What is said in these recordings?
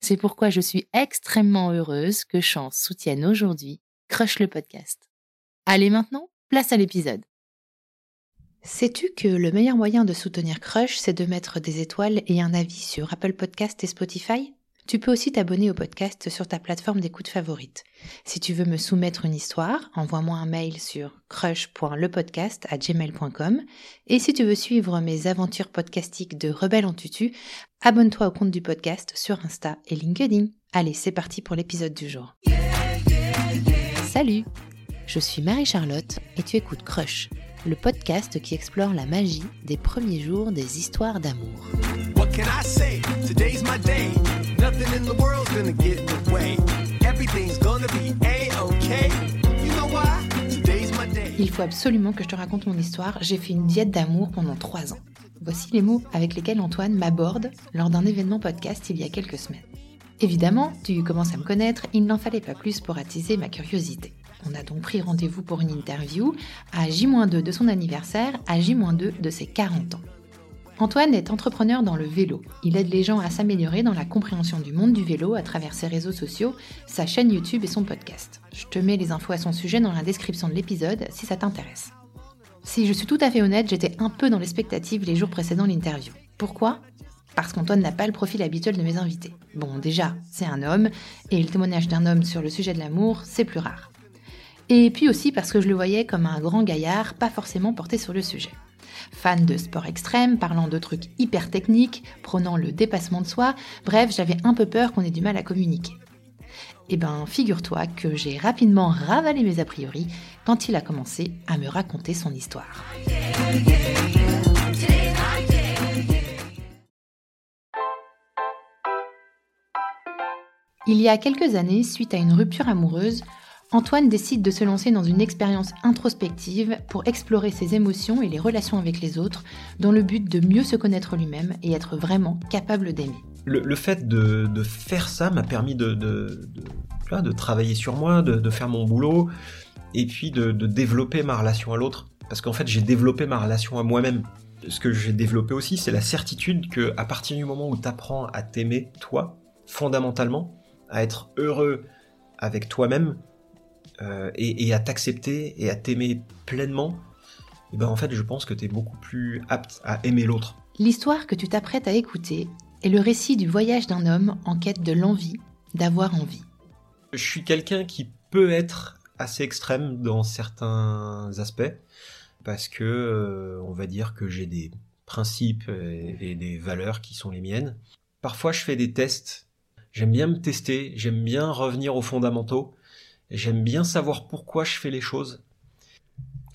C'est pourquoi je suis extrêmement heureuse que Chance soutienne aujourd'hui Crush le podcast. Allez maintenant, place à l'épisode. Sais-tu que le meilleur moyen de soutenir Crush, c'est de mettre des étoiles et un avis sur Apple Podcast et Spotify? Tu peux aussi t'abonner au podcast sur ta plateforme d'écoute favorite. Si tu veux me soumettre une histoire, envoie-moi un mail sur crush.lepodcast à gmail.com. Et si tu veux suivre mes aventures podcastiques de Rebelle en tutu, abonne-toi au compte du podcast sur Insta et LinkedIn. Allez, c'est parti pour l'épisode du jour. Salut Je suis Marie-Charlotte et tu écoutes Crush le podcast qui explore la magie des premiers jours des histoires d'amour. Il faut absolument que je te raconte mon histoire. J'ai fait une diète d'amour pendant trois ans. Voici les mots avec lesquels Antoine m'aborde lors d'un événement podcast il y a quelques semaines. Évidemment, tu commences à me connaître, il n'en fallait pas plus pour attiser ma curiosité. On a donc pris rendez-vous pour une interview à J-2 de son anniversaire, à J-2 de ses 40 ans. Antoine est entrepreneur dans le vélo. Il aide les gens à s'améliorer dans la compréhension du monde du vélo à travers ses réseaux sociaux, sa chaîne YouTube et son podcast. Je te mets les infos à son sujet dans la description de l'épisode si ça t'intéresse. Si je suis tout à fait honnête, j'étais un peu dans l'expectative les jours précédant l'interview. Pourquoi? Parce qu'Antoine n'a pas le profil habituel de mes invités. Bon, déjà, c'est un homme, et le témoignage d'un homme sur le sujet de l'amour, c'est plus rare. Et puis aussi parce que je le voyais comme un grand gaillard, pas forcément porté sur le sujet. Fan de sport extrême, parlant de trucs hyper techniques, prenant le dépassement de soi, bref, j'avais un peu peur qu'on ait du mal à communiquer. Eh ben, figure-toi que j'ai rapidement ravalé mes a priori quand il a commencé à me raconter son histoire. Il y a quelques années, suite à une rupture amoureuse, Antoine décide de se lancer dans une expérience introspective pour explorer ses émotions et les relations avec les autres, dans le but de mieux se connaître lui-même et être vraiment capable d'aimer. Le, fait de, faire ça m'a permis de, travailler sur moi, de, faire mon boulot, et puis de, développer ma relation à l'autre. Parce qu'en fait, j'ai développé ma relation à moi-même. Ce que j'ai développé aussi, c'est la certitude que à partir du moment où tu apprends à t'aimer, toi, fondamentalement, à être heureux avec toi-même, euh, et, à t'accepter et à t'aimer pleinement, et eh ben en fait, je pense que tu es beaucoup plus apte à aimer l'autre. L'histoire que tu t'apprêtes à écouter le récit du voyage d'un homme en quête de l'envie, d'avoir envie. Je suis quelqu'un qui peut être assez extrême dans certains aspects, parce que euh, on va dire que j'ai des principes et des valeurs qui sont les miennes. Parfois, je fais des tests. J'aime bien me tester, j'aime bien revenir aux fondamentaux. J'aime bien savoir pourquoi je fais les choses.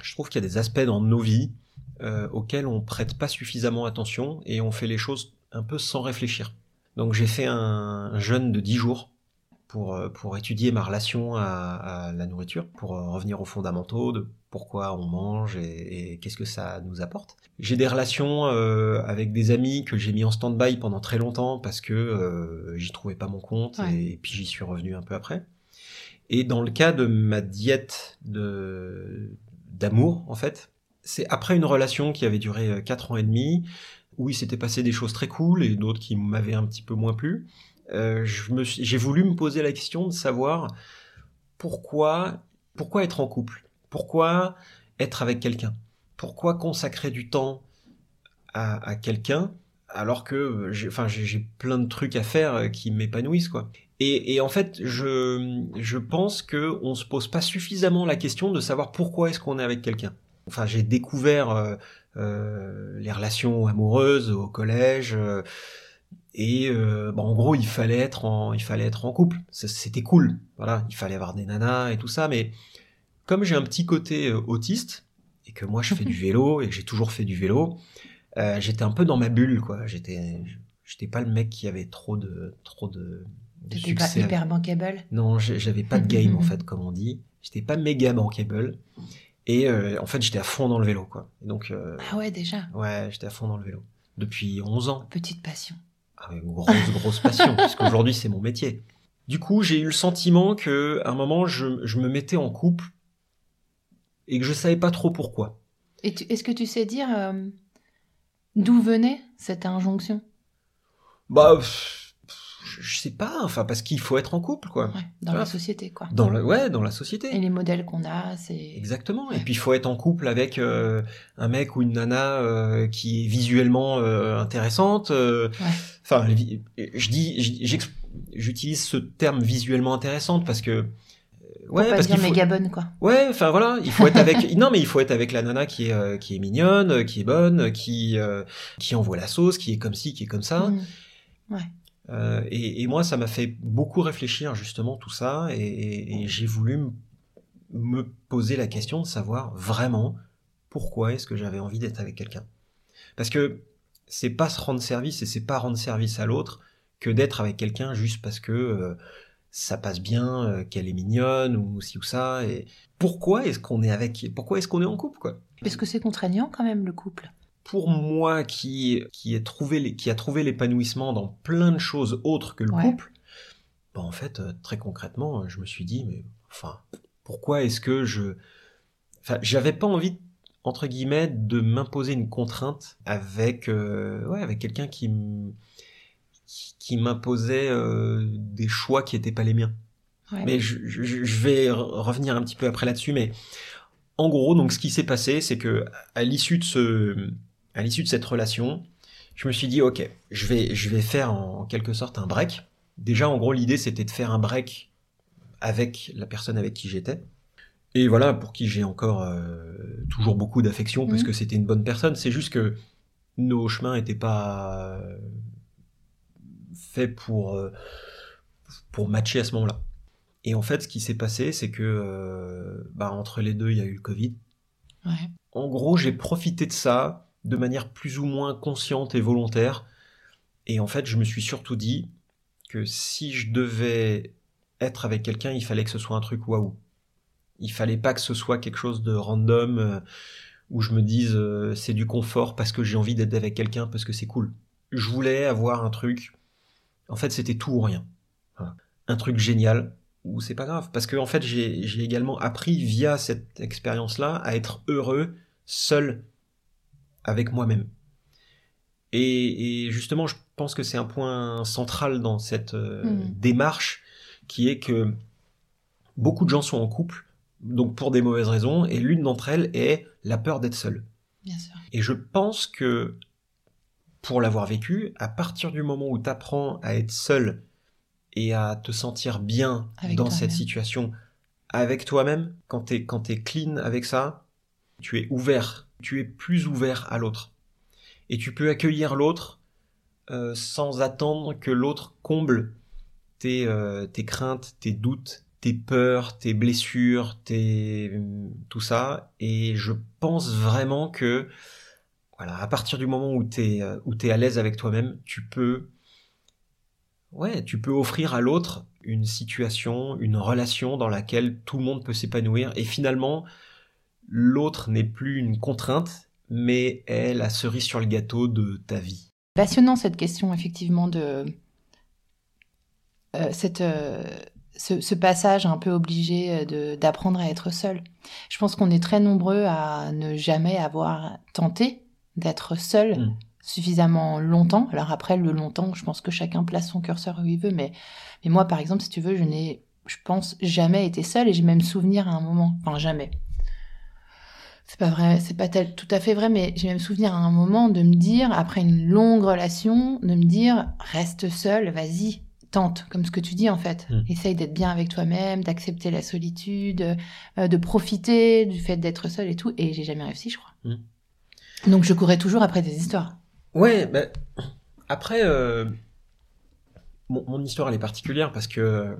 Je trouve qu'il y a des aspects dans nos vies euh, auxquels on prête pas suffisamment attention et on fait les choses un peu sans réfléchir. Donc j'ai fait un jeûne de 10 jours pour, euh, pour étudier ma relation à, la nourriture, pour euh, revenir aux fondamentaux de pourquoi on mange et, qu'est-ce que ça nous apporte. J'ai des relations avec des amis que j'ai mis en stand-by pendant très longtemps parce que j'y trouvais pas mon compte et, puis j'y suis revenu un peu après. Et dans le cas de ma diète de d'amour, en fait, c'est après une relation qui avait duré 4 ans et demi, où il s'était passé des choses très cool et d'autres qui m'avaient un petit peu moins plu. Euh, j'ai voulu me poser la question de savoir pourquoi, pourquoi être en couple, pourquoi être avec quelqu'un, pourquoi consacrer du temps à, quelqu'un alors que j'ai, plein de trucs à faire qui m'épanouissent quoi? Et, en fait, je, je pense que on se pose pas suffisamment la question de savoir pourquoi est-ce qu'on est avec quelqu'un. Enfin, j'ai découvert euh, euh, les relations amoureuses au collège. Euh, et euh, en gros, il fallait être en, il fallait être en couple. C'était cool. Voilà, il fallait avoir des nanas et tout ça. Mais comme j'ai un petit côté autiste et que moi je fais du vélo et que j'ai toujours fait du vélo, j'étais un peu dans ma bulle, quoi. J'étais, j'étais pas le mec qui avait trop de, trop de, de succès. pas hyper bankable? Non, j'avais pas de game en fait, comme on dit. J'étais pas méga bankable. Et euh, en fait, j'étais à fond dans le vélo, quoi. donc, euh, ah ouais, déjà Ouais, j'étais à fond dans le vélo. Depuis 11 ans. Petite passion. Ah ouais, grosse, grosse passion, puisqu'aujourd'hui, c'est mon métier. Du coup, j'ai eu le sentiment que, à un moment, je, je, me mettais en couple et que je savais pas trop pourquoi. Et est-ce que tu sais dire euh, d'où venait cette injonction? Bah je sais pas, enfin parce qu'il faut être en couple quoi. dans la société quoi. Dans le, ouais, dans la société. Et les modèles qu'on a, c'est exactement. Et puis il faut être en couple avec euh, un mec ou une nana euh, qui est visuellement euh, intéressante. Enfin, je dis, j'utilise ce terme visuellement intéressante parce que ouais, parce qu'il faut... méga bonne quoi. Ouais, enfin voilà, il faut être avec non mais il faut être avec la nana qui est qui est mignonne, qui est bonne, qui qui envoie la sauce, qui est comme ci, qui est comme ça. Mmh. Ouais. Euh, et, moi, ça m'a fait beaucoup réfléchir justement tout ça, et, j'ai voulu me poser la question de savoir vraiment pourquoi est-ce que j'avais envie d'être avec quelqu'un. Parce que c'est pas se rendre service et c'est pas rendre service à l'autre que d'être avec quelqu'un juste parce que euh, ça passe bien, euh, qu'elle est mignonne ou ci ou ça. Et pourquoi est-ce qu'on est avec, pourquoi est-ce qu'on est en couple quoi? Parce que c'est contraignant quand même le couple pour moi qui, qui, trouvé qui a trouvé l'épanouissement dans plein de choses autres que le couple, bah en fait, euh, très concrètement, euh, je me suis dit, mais enfin, pourquoi est-ce que je... Enfin, j'avais pas envie, entre guillemets, de m'imposer une contrainte avec, euh, ouais, avec quelqu'un qui, qui m'imposait des choix qui étaient pas les miens. Mais je, je, je, vais revenir un petit peu après là-dessus, mais en gros, donc ce qui s'est passé, c'est que à l'issue de ce à l'issue de cette relation, je me suis dit, ok, je vais, je vais faire en quelque sorte un break. Déjà, en gros, l'idée, c'était de faire un break avec la personne avec qui j'étais. Et voilà, pour qui j'ai encore euh, toujours beaucoup d'affection, parce mhm. que c'était une bonne personne. C'est juste que nos chemins n'étaient pas faits pour, euh, pour matcher à ce moment-là. Et en fait, ce qui s'est passé, c'est que euh, bah, entre les deux, il y a eu le Covid. Ouais. En gros, j'ai profité de ça de manière plus ou moins consciente et volontaire. Et en fait, je me suis surtout dit que si je devais être avec quelqu'un, il fallait que ce soit un truc waouh. Il fallait pas que ce soit quelque chose de random euh, où je me dise euh, c'est du confort parce que j'ai envie d'être avec quelqu'un parce que c'est cool. Je voulais avoir un truc. En fait, c'était tout ou rien. Un truc génial ou c'est pas grave parce que en fait, j'ai également appris via cette expérience-là à être heureux seul avec moi-même. Et, justement, je pense que c'est un point central dans cette euh, hmm. démarche, qui est que beaucoup de gens sont en couple, donc pour des mauvaises raisons, et l'une d'entre elles est la peur d'être seul. Et je pense que, pour l'avoir vécu, à partir du moment où tu apprends à être seul et à te sentir bien dans cette situation avec toi-même, quand tu es, quand es clean avec ça, tu es ouvert tu es plus ouvert à l'autre. Et tu peux accueillir l'autre euh, sans attendre que l'autre comble tes, euh, tes craintes, tes doutes, tes peurs, tes blessures, tes tout ça. Et je pense vraiment que voilà, à partir du moment où t'es euh, où t'es à l'aise avec toi-même, tu peux ouais, tu peux offrir à l'autre une situation, une relation dans laquelle tout le monde peut s'épanouir. Et finalement, l'autre n'est plus une contrainte, mais est la cerise sur le gâteau de ta vie. Passionnant cette question, effectivement, de euh, cette, euh, ce, passage un peu obligé d'apprendre à être seul. Je pense qu'on est très nombreux à ne jamais avoir tenté d'être seul mm. suffisamment longtemps. Alors après, le longtemps, je pense que chacun place son curseur où il veut, mais, mais moi, par exemple, si tu veux, je n'ai, je pense, jamais été seule et j'ai même souvenir à un moment, enfin jamais. C'est pas vrai, c'est pas tout à fait vrai, mais j'ai même souvenir à un moment de me dire, après une longue relation, de me dire, reste seul, vas-y, tente, comme ce que tu dis en fait. Mm. Essaye d'être bien avec toi-même, d'accepter la solitude, euh, de profiter du fait d'être seul et tout. Et j'ai jamais réussi, je crois. Mm. Donc je courais toujours après des histoires. Ouais, bah, après, euh, mon, histoire elle est particulière parce que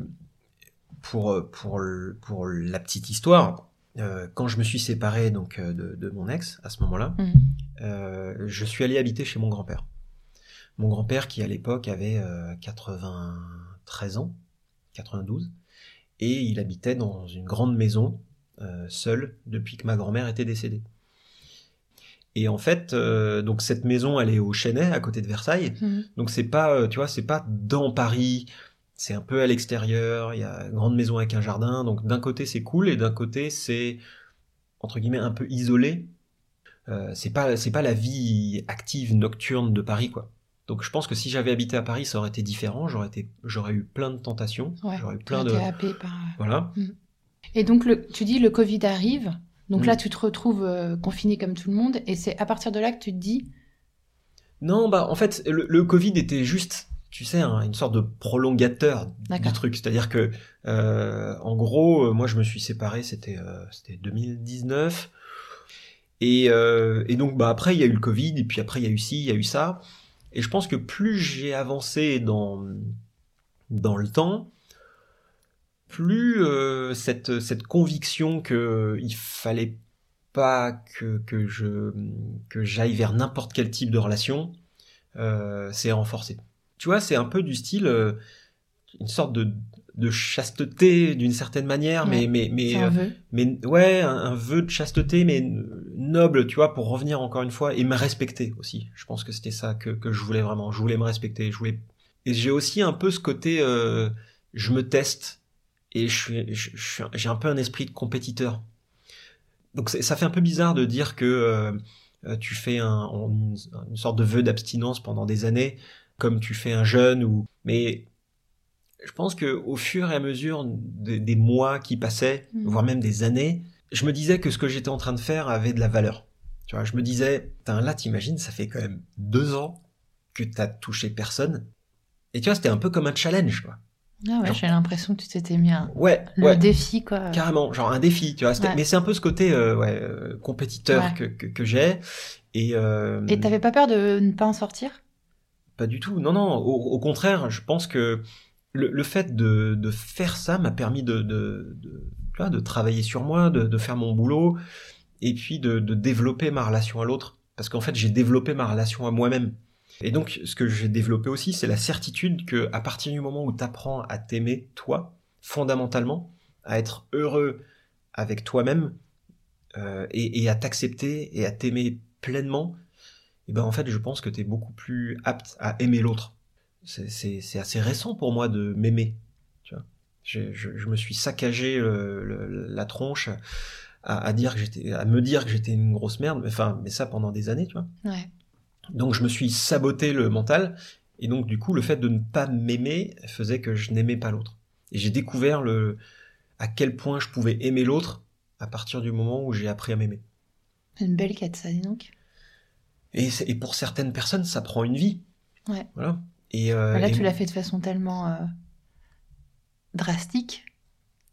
pour, pour, pour la petite histoire, euh, quand je me suis séparé donc euh, de, mon ex à ce moment-là, mhm. je suis allé habiter chez mon grand-père. Mon grand-père qui à l'époque avait 93 ans, 92, et il habitait dans une grande maison seul depuis que ma grand-mère était décédée. Et en fait, euh, donc cette maison, elle est au Chênay, à côté de Versailles. Mhm. Donc c'est pas, euh, tu vois, c'est pas dans Paris. C'est un peu à l'extérieur. Il y a une grande maison avec un jardin. Donc d'un côté c'est cool et d'un côté c'est entre guillemets un peu isolé. Euh, c'est pas, c'est pas la vie active nocturne de Paris, quoi. Donc je pense que si j'avais habité à Paris, ça aurait été différent. J'aurais été, j'aurais eu plein de tentations. j'aurais eu plein de. Happé par... Voilà. Mhm. Et donc le, tu dis le Covid arrive. Donc là, mm. tu te retrouves euh, confiné comme tout le monde, et c'est à partir de là que tu te dis. Non, bah en fait, le, Covid était juste, tu sais, une sorte de prolongateur du truc. C'est-à-dire que, euh, en gros, euh, moi, je me suis séparé, c'était c'était 2019. Et, et, donc, bah après, il y a eu le Covid, et puis après, il y a eu ci, il y a eu ça. Et je pense que plus j'ai avancé dans dans le temps, plus euh, cette, cette conviction que il fallait pas que, que je que j'aille vers n'importe quel type de relation euh, c'est renforcé. Tu vois, c'est un peu du style euh, une sorte de, de chasteté d'une certaine manière, mais mais mais un vœu. mais ouais, un, vœu de chasteté, mais noble, tu vois, pour revenir encore une fois et me respecter aussi. Je pense que c'était ça que que je voulais vraiment. Je voulais me respecter. Je voulais et j'ai aussi un peu ce côté, je me teste et je j'ai un peu un esprit de compétiteur. Donc ça fait un peu bizarre de dire que euh, tu fais un, une, sorte de vœu d'abstinence pendant des années, comme tu fais un jeûne ou. Mais je pense que au fur et à mesure des, mois qui passaient, mmh. voire même des années, je me disais que ce que j'étais en train de faire avait de la valeur. Tu vois, je me disais, là, t'imagines, ça fait quand même deux ans que t'as touché personne. Et tu vois, c'était un peu comme un challenge, quoi. Ah ouais, j'ai l'impression que tu t'étais mis un ouais, le défi quoi. Carrément, genre un défi, tu vois. Mais c'est un peu ce côté euh, ouais, euh, compétiteur que, que, que j'ai. Et euh... et t'avais pas peur de ne pas en sortir? Pas du tout. Non non. Au, contraire, je pense que le, fait de, faire ça m'a permis de travailler sur moi, de, faire mon boulot, et puis de, de développer ma relation à l'autre. Parce qu'en fait, j'ai développé ma relation à moi-même. Et donc, ce que j'ai développé aussi, c'est la certitude que à partir du moment où tu apprends à t'aimer, toi, fondamentalement, à être heureux avec toi-même euh, et, à t'accepter et à t'aimer pleinement, et eh ben en fait, je pense que tu es beaucoup plus apte à aimer l'autre. C'est assez récent pour moi de m'aimer. Tu vois, je, je, me suis saccagé la tronche à, à dire que j'étais, à me dire que j'étais une grosse merde. Enfin, mais ça pendant des années, tu vois. Ouais. Donc je me suis saboté le mental, et donc du coup le fait de ne pas m'aimer faisait que je n'aimais pas l'autre. Et j'ai découvert le à quel point je pouvais aimer l'autre à partir du moment où j'ai appris à m'aimer. Une belle quête ça, dis donc. Et, et, pour certaines personnes, ça prend une vie. Ouais. Voilà. Et euh, là, tu l'as fait de façon tellement euh, drastique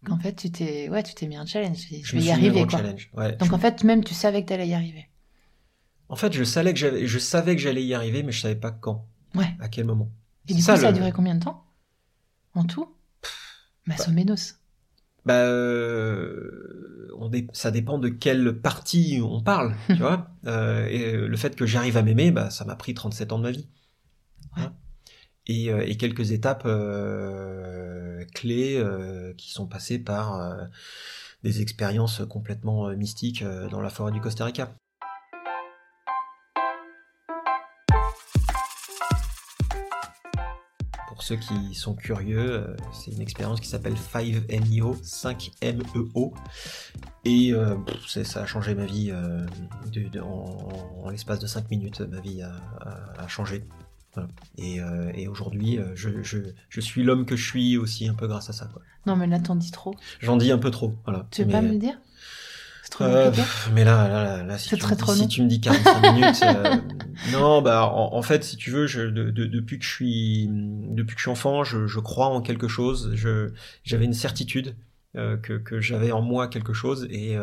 qu'en fait, tu t'es, ouais, tu t'es mis un challenge. Je, vais y arriver, quoi. Ouais, Donc en fait, même tu savais que tu allais y arriver. En fait, je savais que j'avais, je savais que j'allais y arriver, mais je savais pas quand. Ouais. À quel moment. Et du coup, ça, a duré combien de temps? En tout? Bah, Bah, euh, on ça dépend de quelle partie on parle, tu vois. Euh, et le fait que j'arrive à m'aimer, bah, ça m'a pris 37 ans de ma vie. Ouais. Et, euh, et, quelques étapes clés qui sont passées par des expériences complètement mystiques dans la forêt du Costa Rica. Ceux qui sont curieux, euh, c'est une expérience qui s'appelle 5MEO, 5MEO. Et euh, ça a changé ma vie en, l'espace de 5 minutes. Ma vie a, changé. Et, aujourd'hui, je, suis l'homme que je suis aussi un peu grâce à ça. Non, mais là, t'en dis trop. J'en dis un peu trop. Voilà. Tu veux pas me le dire? Euh, mais là, là, là, si, tu, très, si tu me dis 45 minutes, euh, non, bah en, fait, si tu veux, je, depuis que je suis, depuis que je suis enfant, je, je crois en quelque chose. Je, j'avais une certitude euh, que, que j'avais en moi quelque chose et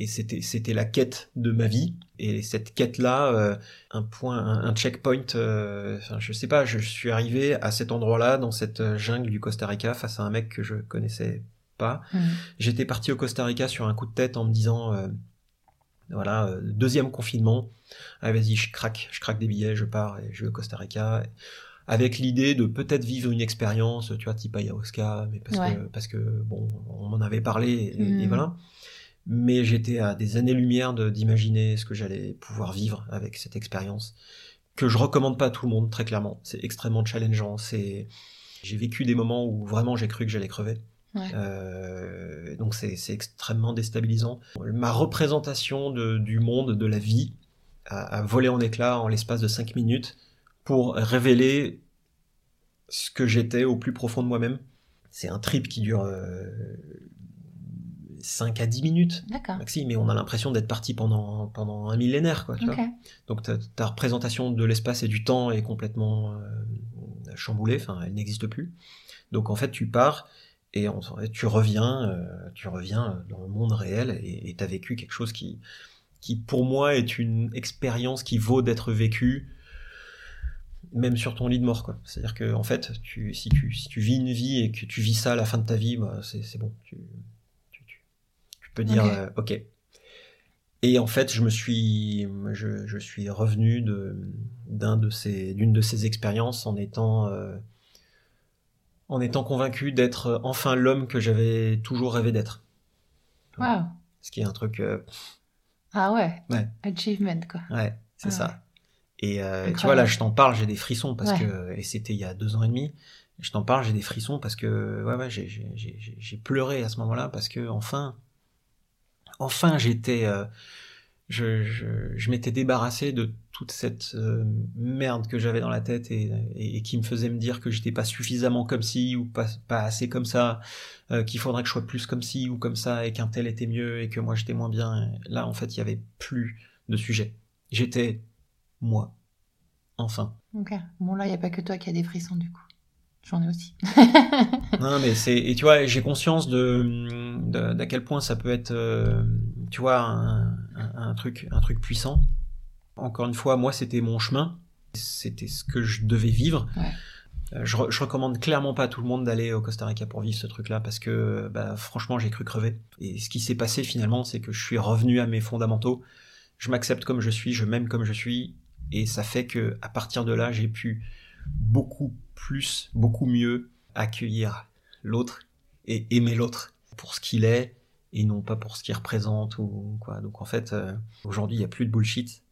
et c'était c'était la quête de ma vie et cette quête là un point un, checkpoint enfin je sais pas je suis arrivé à cet endroit là dans cette jungle du Costa Rica face à un mec que je connaissais pas. Mm. J'étais parti au Costa Rica sur un coup de tête en me disant, euh, voilà, euh, deuxième confinement, ah, vas-y, je craque, je craque des billets, je pars et je vais au Costa Rica. Avec l'idée de peut-être vivre une expérience, tu vois, type ayahuasca, mais parce que, parce que, bon, on m'en avait parlé et, mm. voilà. Mais j'étais à des années-lumière d'imaginer ce que j'allais pouvoir vivre avec cette expérience que je recommande pas à tout le monde, très clairement. C'est extrêmement challengeant. C'est, j'ai vécu des moments où vraiment j'ai cru que j'allais crever. Euh, donc c'est extrêmement déstabilisant. Ma représentation de, du monde, de la vie, a, volé en éclats en l'espace de 5 minutes pour révéler ce que j'étais au plus profond de moi-même. C'est un trip qui dure 5 euh, à 10 minutes, maxi, mais on a l'impression d'être parti pendant, pendant un millénaire. Quoi, tu vois Donc ta, représentation de l'espace et du temps est complètement euh, chamboulée, enfin elle n'existe plus. Donc en fait tu pars et tu reviens, euh, tu reviens dans le monde réel et tu as vécu quelque chose qui, qui, pour moi, est une expérience qui vaut d'être vécue, même sur ton lit de mort. C'est-à-dire que, en fait, tu, si, tu, si tu vis une vie et que tu vis ça à la fin de ta vie, bah, c'est bon. Tu, tu, tu, peux dire, euh, ok. Et en fait, je me suis, je, je suis revenu d'une de, de, ces, de ces expériences en étant. Euh, en étant convaincu d'être euh, enfin l'homme que j'avais toujours rêvé d'être. Wow. Ce qui est un truc. Euh, ah ouais. Achievement quoi. Ouais, c'est ah ça. Et euh, tu vois là, je t'en parle, j'ai des frissons parce que et c'était il y a deux ans et demi. Je t'en parle, j'ai des frissons parce que ouais ouais, j'ai pleuré à ce moment-là parce que enfin, enfin j'étais je, je, m'étais débarrassé de toute cette euh, merde que j'avais dans la tête et, et, qui me faisait me dire que j'étais pas suffisamment comme ci ou pas, pas assez comme ça, euh, qu'il faudrait que je sois plus comme ci ou comme ça et qu'un tel était mieux et que moi j'étais moins bien. Là, en fait, il y avait plus de sujet. J'étais moi. Enfin. Ok. Bon, là, il n'y a pas que toi qui a des frissons du coup. J'en ai aussi. non, mais c'est. Et tu vois, j'ai conscience de, d'à quel point ça peut être, euh, tu vois, un, un, truc, un truc puissant. Encore une fois, moi, c'était mon chemin. C'était ce que je devais vivre. Euh, je, je, recommande clairement pas à tout le monde d'aller au Costa Rica pour vivre ce truc-là parce que, bah, franchement, j'ai cru crever. Et ce qui s'est passé finalement, c'est que je suis revenu à mes fondamentaux. Je m'accepte comme je suis, je m'aime comme je suis, et ça fait que à partir de là, j'ai pu beaucoup plus, beaucoup mieux accueillir l'autre et aimer l'autre pour ce qu'il est et non pas pour ce qu'il représente ou quoi. Donc en fait, euh, aujourd'hui, il n'y a plus de bullshit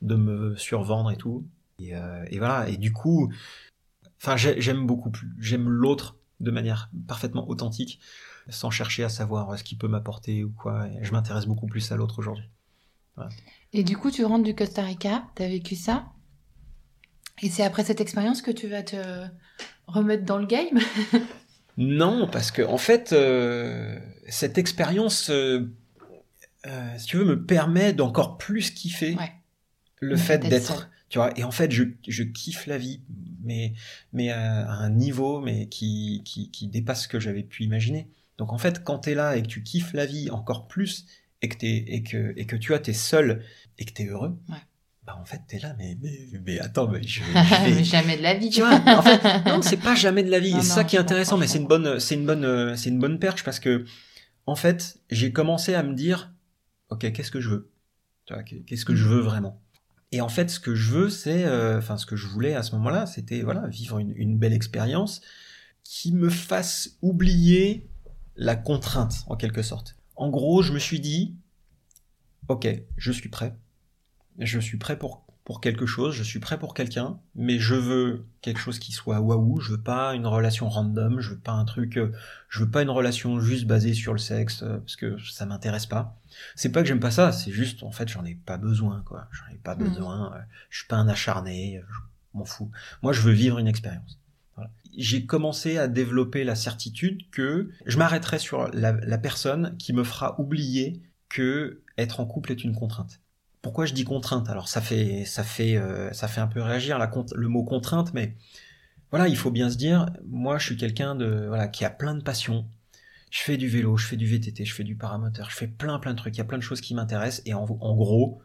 de me survendre et tout. Et, euh, voilà. Et du coup, enfin, j'aime beaucoup plus, j'aime l'autre de manière parfaitement authentique, sans chercher à savoir ce qu'il peut m'apporter ou quoi. Et je m'intéresse beaucoup plus à l'autre aujourd'hui. Et du coup, tu rentres du Costa Rica, tu as vécu ça et c'est après cette expérience que tu vas te remettre dans le game? Non, parce que en fait, euh, cette expérience, euh, euh, si tu veux, me permet d'encore plus kiffer le fait d'être. Tu vois, et en fait, je, je kiffe la vie, mais, mais à, un niveau mais qui, qui, qui dépasse ce que j'avais pu imaginer. Donc en fait, quand tu es là et que tu kiffes la vie encore plus, et que, es, et que, et que tu as, t'es seul, et que tu es heureux, bah en fait t'es là mais, mais mais attends mais je, vais... jamais de la vie. Tu vois en fait non c'est pas jamais de la vie. C'est ça qui est intéressant mais c'est une bonne c'est une bonne c'est une bonne perche parce que en fait j'ai commencé à me dire ok qu'est-ce que je veux? Qu'est-ce que je veux vraiment? Et en fait ce que je veux c'est euh, enfin ce que je voulais à ce moment-là c'était voilà vivre une, une belle expérience qui me fasse oublier la contrainte en quelque sorte. En gros je me suis dit ok je suis prêt. Je suis prêt pour pour quelque chose, je suis prêt pour quelqu'un, mais je veux quelque chose qui soit waouh, je veux pas une relation random, je veux pas un truc, euh, je veux pas une relation juste basée sur le sexe, euh, parce que ça m'intéresse pas. C'est pas que j'aime pas ça, c'est juste, en fait, j'en ai pas besoin, quoi. J'en ai pas Mhm. besoin, euh, je suis pas un acharné, je m'en fous. Moi, je veux vivre une expérience. Voilà. J'ai commencé à développer la certitude que je m'arrêterai sur la, la personne qui me fera oublier que être en couple est une contrainte. Pourquoi je dis contrainte? Alors ça fait ça fait euh, ça fait un peu réagir la le mot contrainte, mais voilà, il faut bien se dire, moi je suis quelqu'un de voilà qui a plein de passions. Je fais du vélo, je fais du VTT, je fais du paramoteur, je fais plein plein de trucs. Il y a plein de choses qui m'intéressent et en, gros,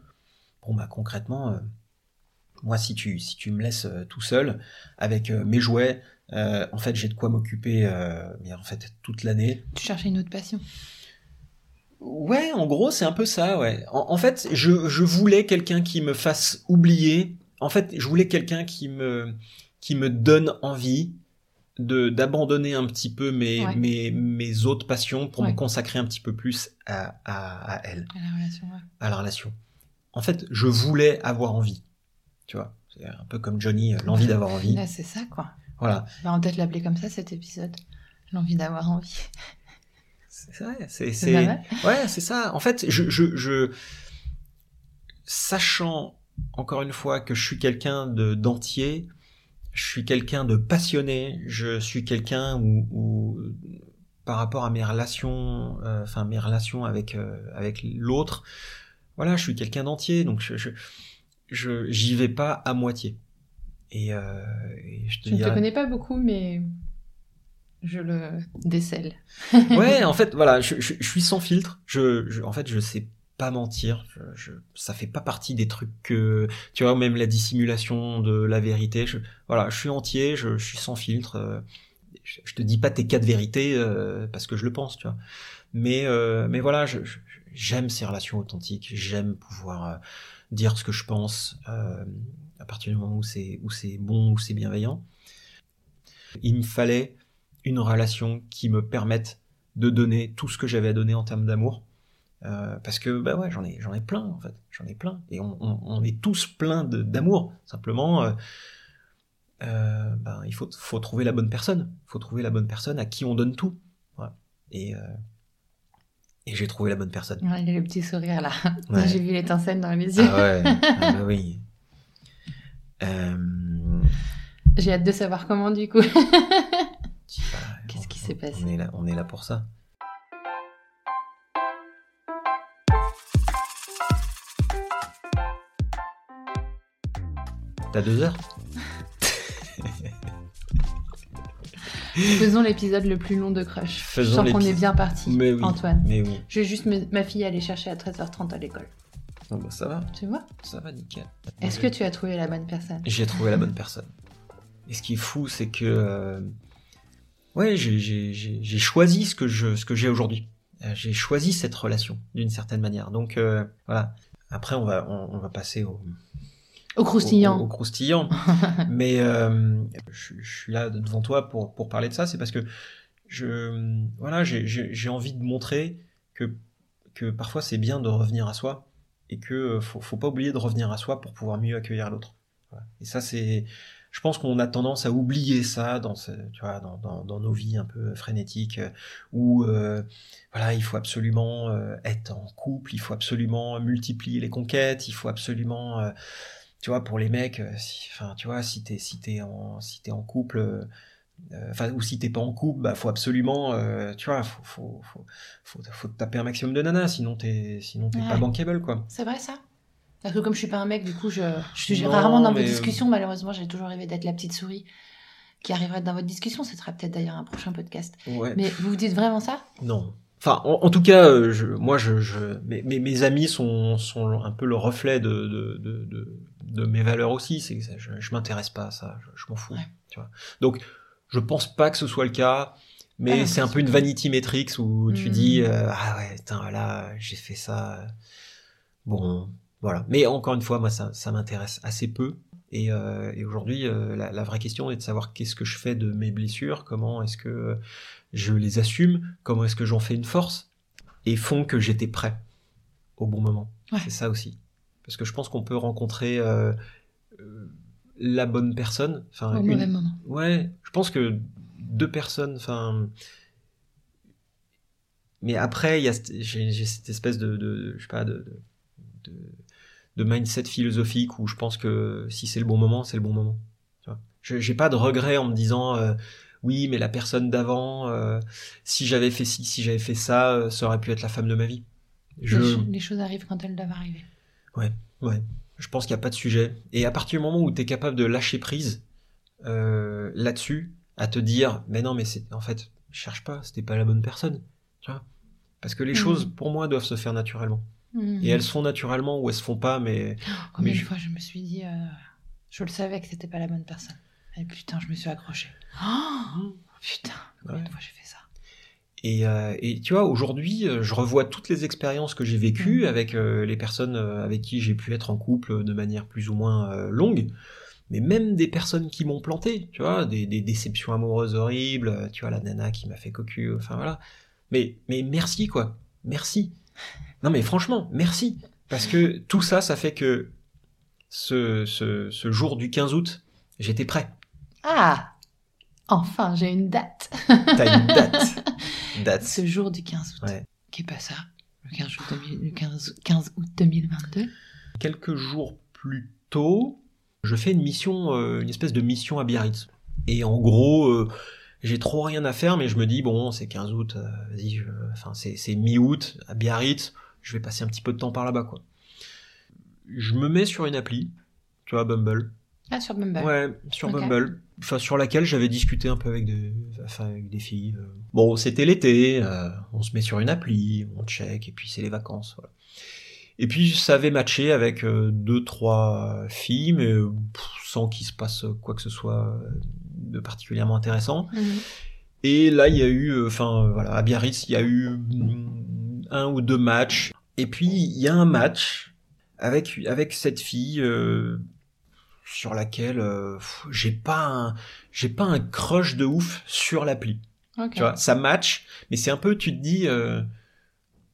bon bah concrètement, euh, moi si tu si tu me laisses euh, tout seul avec euh, mes jouets, euh, en fait j'ai de quoi m'occuper, mais en fait toute l'année. Tu cherchais une autre passion. Ouais, en gros, c'est un peu ça, ouais. En, en fait, je, je voulais quelqu'un qui me fasse oublier. En fait, je voulais quelqu'un qui me, qui me donne envie de d'abandonner un petit peu mes, Ouais. mes, mes autres passions pour Ouais. me consacrer un petit peu plus à, à, à elle, À la relation, ouais. à la relation. En fait, je voulais avoir envie. Tu vois, c'est un peu comme Johnny, euh, l'envie d'avoir envie. Là, c'est ça, quoi. Voilà. Bah, on va peut-être l'appeler comme ça, cet épisode. L'envie d'avoir envie. C'est c'est. Ouais, c'est ça. En fait, je, je, je, sachant encore une fois que je suis quelqu'un de d'entier, je suis quelqu'un de passionné, je suis quelqu'un où, où, par rapport à mes relations, euh, enfin mes relations avec euh, avec l'autre, voilà, je suis quelqu'un d'entier, donc je je je j'y vais pas à moitié. Et, euh, et je te Je ne te connais pas beaucoup, mais je le décèle. ouais, en fait, voilà, je, suis sans filtre. Je, en fait, je sais pas mentir. Je, ça fait pas partie des trucs que, tu vois, même la dissimulation de la vérité. Je, voilà, je suis entier, je, suis sans filtre. euh, Je, te dis pas tes quatre vérités euh, parce que je le pense, tu vois. Mais, euh, mais voilà, j'aime ces relations authentiques. J'aime pouvoir euh, dire ce que je pense à partir du moment où c'est où c'est bon, où c'est bienveillant. Il me fallait une relation qui me permette de donner tout ce que j'avais à donner en termes d'amour. Euh, parce que bah ouais, j'en ai j'en ai plein en fait, j'en ai plein et on, on, on est tous pleins d'amour. Simplement, euh, euh, ben, il faut faut trouver la bonne personne. Il faut trouver la bonne personne à qui on donne tout. Voilà. Et euh, et j'ai trouvé la bonne personne. Ouais, il a le petit sourire là. Ouais. J'ai vu l'étincelle dans les yeux. Ah ouais, ah bah oui. Euh, J'ai hâte de savoir comment du coup. je sais pas, Qu'est-ce on- qui s'est passé On est là, on est là pour ça. T'as deux heures Faisons l'épisode le plus long de Crush. Faisons Je sens qu'on est bien parti, Mais oui. Antoine. Mais oui. Je vais juste me- ma fille aller chercher à 13h30 à l'école. Ah bah ça va, Tu vois? Ça va nickel. Est-ce que tu as trouvé la bonne personne? J'ai trouvé la bonne personne. Et ce qui est fou, c'est que euh, ouais, j'ai- choisi ce que je ce que j'ai aujourd'hui. Euh, J'ai choisi cette relation d'une certaine manière. Donc euh, voilà. Après, on va on, on va passer au, Au croustillant. au, au croustillant. Mais euh, je, je suis là devant toi pour, pour parler de ça, c'est parce que je, voilà, j'ai- envie de montrer que, que parfois c'est bien de revenir à soi et que faut, faut pas oublier de revenir à soi pour pouvoir mieux accueillir l'autre. Voilà. Et ça, c'est, je pense qu'on a tendance à oublier ça dans, ce, tu vois, dans, dans, dans nos vies un peu frénétiques euh, où euh, voilà, il faut absolument euh, être en couple, il faut absolument multiplier les conquêtes, il faut absolument euh, tu vois, pour les mecs, si, enfin, tu vois, si t'es si t'es en si en couple, enfin, ou si t'es pas en couple, bah faut absolument, euh, tu vois, faut faut, faut faut faut te taper un maximum de nanas, sinon t'es sinon t'es pas bankable quoi. C'est vrai ça Parce que comme je suis pas un mec, du coup, je, je suis Non, rarement dans vos mais- euh, discussions. Malheureusement, j'ai toujours rêvé d'être la petite souris qui arriverait dans votre discussion. Ce sera peut-être d'ailleurs un prochain podcast. Ouais. Mais vous vous dites vraiment ça? Non. Enfin, en, en tout cas, euh, je, moi, je, je mes, amis sont, sont un peu le reflet de, de, de, de, de mes valeurs aussi. C'est que ça, je, je m'intéresse pas à ça, je, je m'en fous. Ouais. Tu vois. Donc, je pense pas que ce soit le cas, mais Ah, c'est un peu une vanity metrics où tu Hmm. dis euh, ah ouais, putain, voilà, j'ai fait ça. Bon, voilà. Mais encore une fois, moi, ça, ça m'intéresse assez peu. Et, euh, et aujourd'hui, euh, la, la vraie question est de savoir qu'est-ce que je fais de mes blessures, comment est-ce que je les assume, comment est-ce que j'en fais une force, et font que j'étais prêt au bon moment. Ouais. C'est ça aussi. parce que je pense qu'on peut rencontrer euh, la bonne personne. Au une- mauvais moment. Ouais, je pense que deux personnes, enfin. Mais après, il y a cette- j'ai j'ai cette espèce de, de- je sais pas, de, de, de- de mindset philosophique où je pense que si c'est le bon moment, c'est le bon moment. Je- J'ai pas de regret en me disant, euh, oui, mais la personne d'avant, euh, si j'avais fait ci, si j'avais fait ça, euh, ça aurait pu être la femme de ma vie. Je, Les, cho- les choses arrivent quand elles doivent arriver. Ouais, je pense qu'il n'y a pas de sujet. Et à partir du moment où tu es capable de lâcher prise là-dessus, à te dire, mais non, mais c'est en fait, cherche pas, c'était pas la bonne personne. Tu vois Parce que les Mhm. choses, pour moi, doivent se faire naturellement. Mhm. Et elles se font naturellement ou elles se font pas, mais Combien mais de je- fois je me suis dit, euh, je le savais que c'était pas la bonne personne. Et putain, je me suis accrochée. Oh, putain, combien de fois j'ai fait ça Et, euh, et tu vois, aujourd'hui, euh, je revois toutes les expériences que j'ai vécues Mhm. avec euh, les personnes avec qui j'ai pu être en couple de manière plus ou moins longue. Mais même des personnes qui m'ont planté, tu vois, des, des déceptions amoureuses horribles, tu vois, la nana qui m'a fait cocu, enfin voilà. Mais, mais merci, quoi. Merci. Non, mais franchement, merci. Parce que tout ça, ça fait que ce, ce, ce jour du 15 août, j'étais prêt. Ah Enfin, j'ai une date. T'as une date. Date. Ce jour du 15 août. Ouais. Qui est pas ça le 15, août 2000 le 15 15 août 2022. quelques jours plus tôt, je fais une mission, euh, une espèce de mission à Biarritz. Et en gros, euh, j'ai trop rien à faire, mais je me dis, bon, c'est 15 août, euh, vas-y, je- enfin, c'est, c'est mi-août à Biarritz, je vais passer un petit peu de temps par là-bas, quoi. Je me mets sur une appli, tu vois, Bumble. Ah, sur Bumble. Ouais, sur. Bumble. Enfin, sur laquelle j'avais discuté un peu avec des, enfin, avec des filles. euh. Bon, c'était l'été, euh, on se met sur une appli, on check, et puis c'est les vacances, voilà. Et puis ça avait matché avec euh, deux, trois filles, mais euh, sans qu'il se passe quoi que ce soit de particulièrement intéressant. Mhm. Et là, il y a eu, euh, enfin voilà, à Biarritz, il y a eu mm, un ou deux matchs. Et puis il y a un match avec avec cette fille euh, sur laquelle euh, j'ai pas un j'ai pas un crush de ouf sur l'appli. Ok. Tu vois, ça match, mais c'est un peu, tu te dis, euh,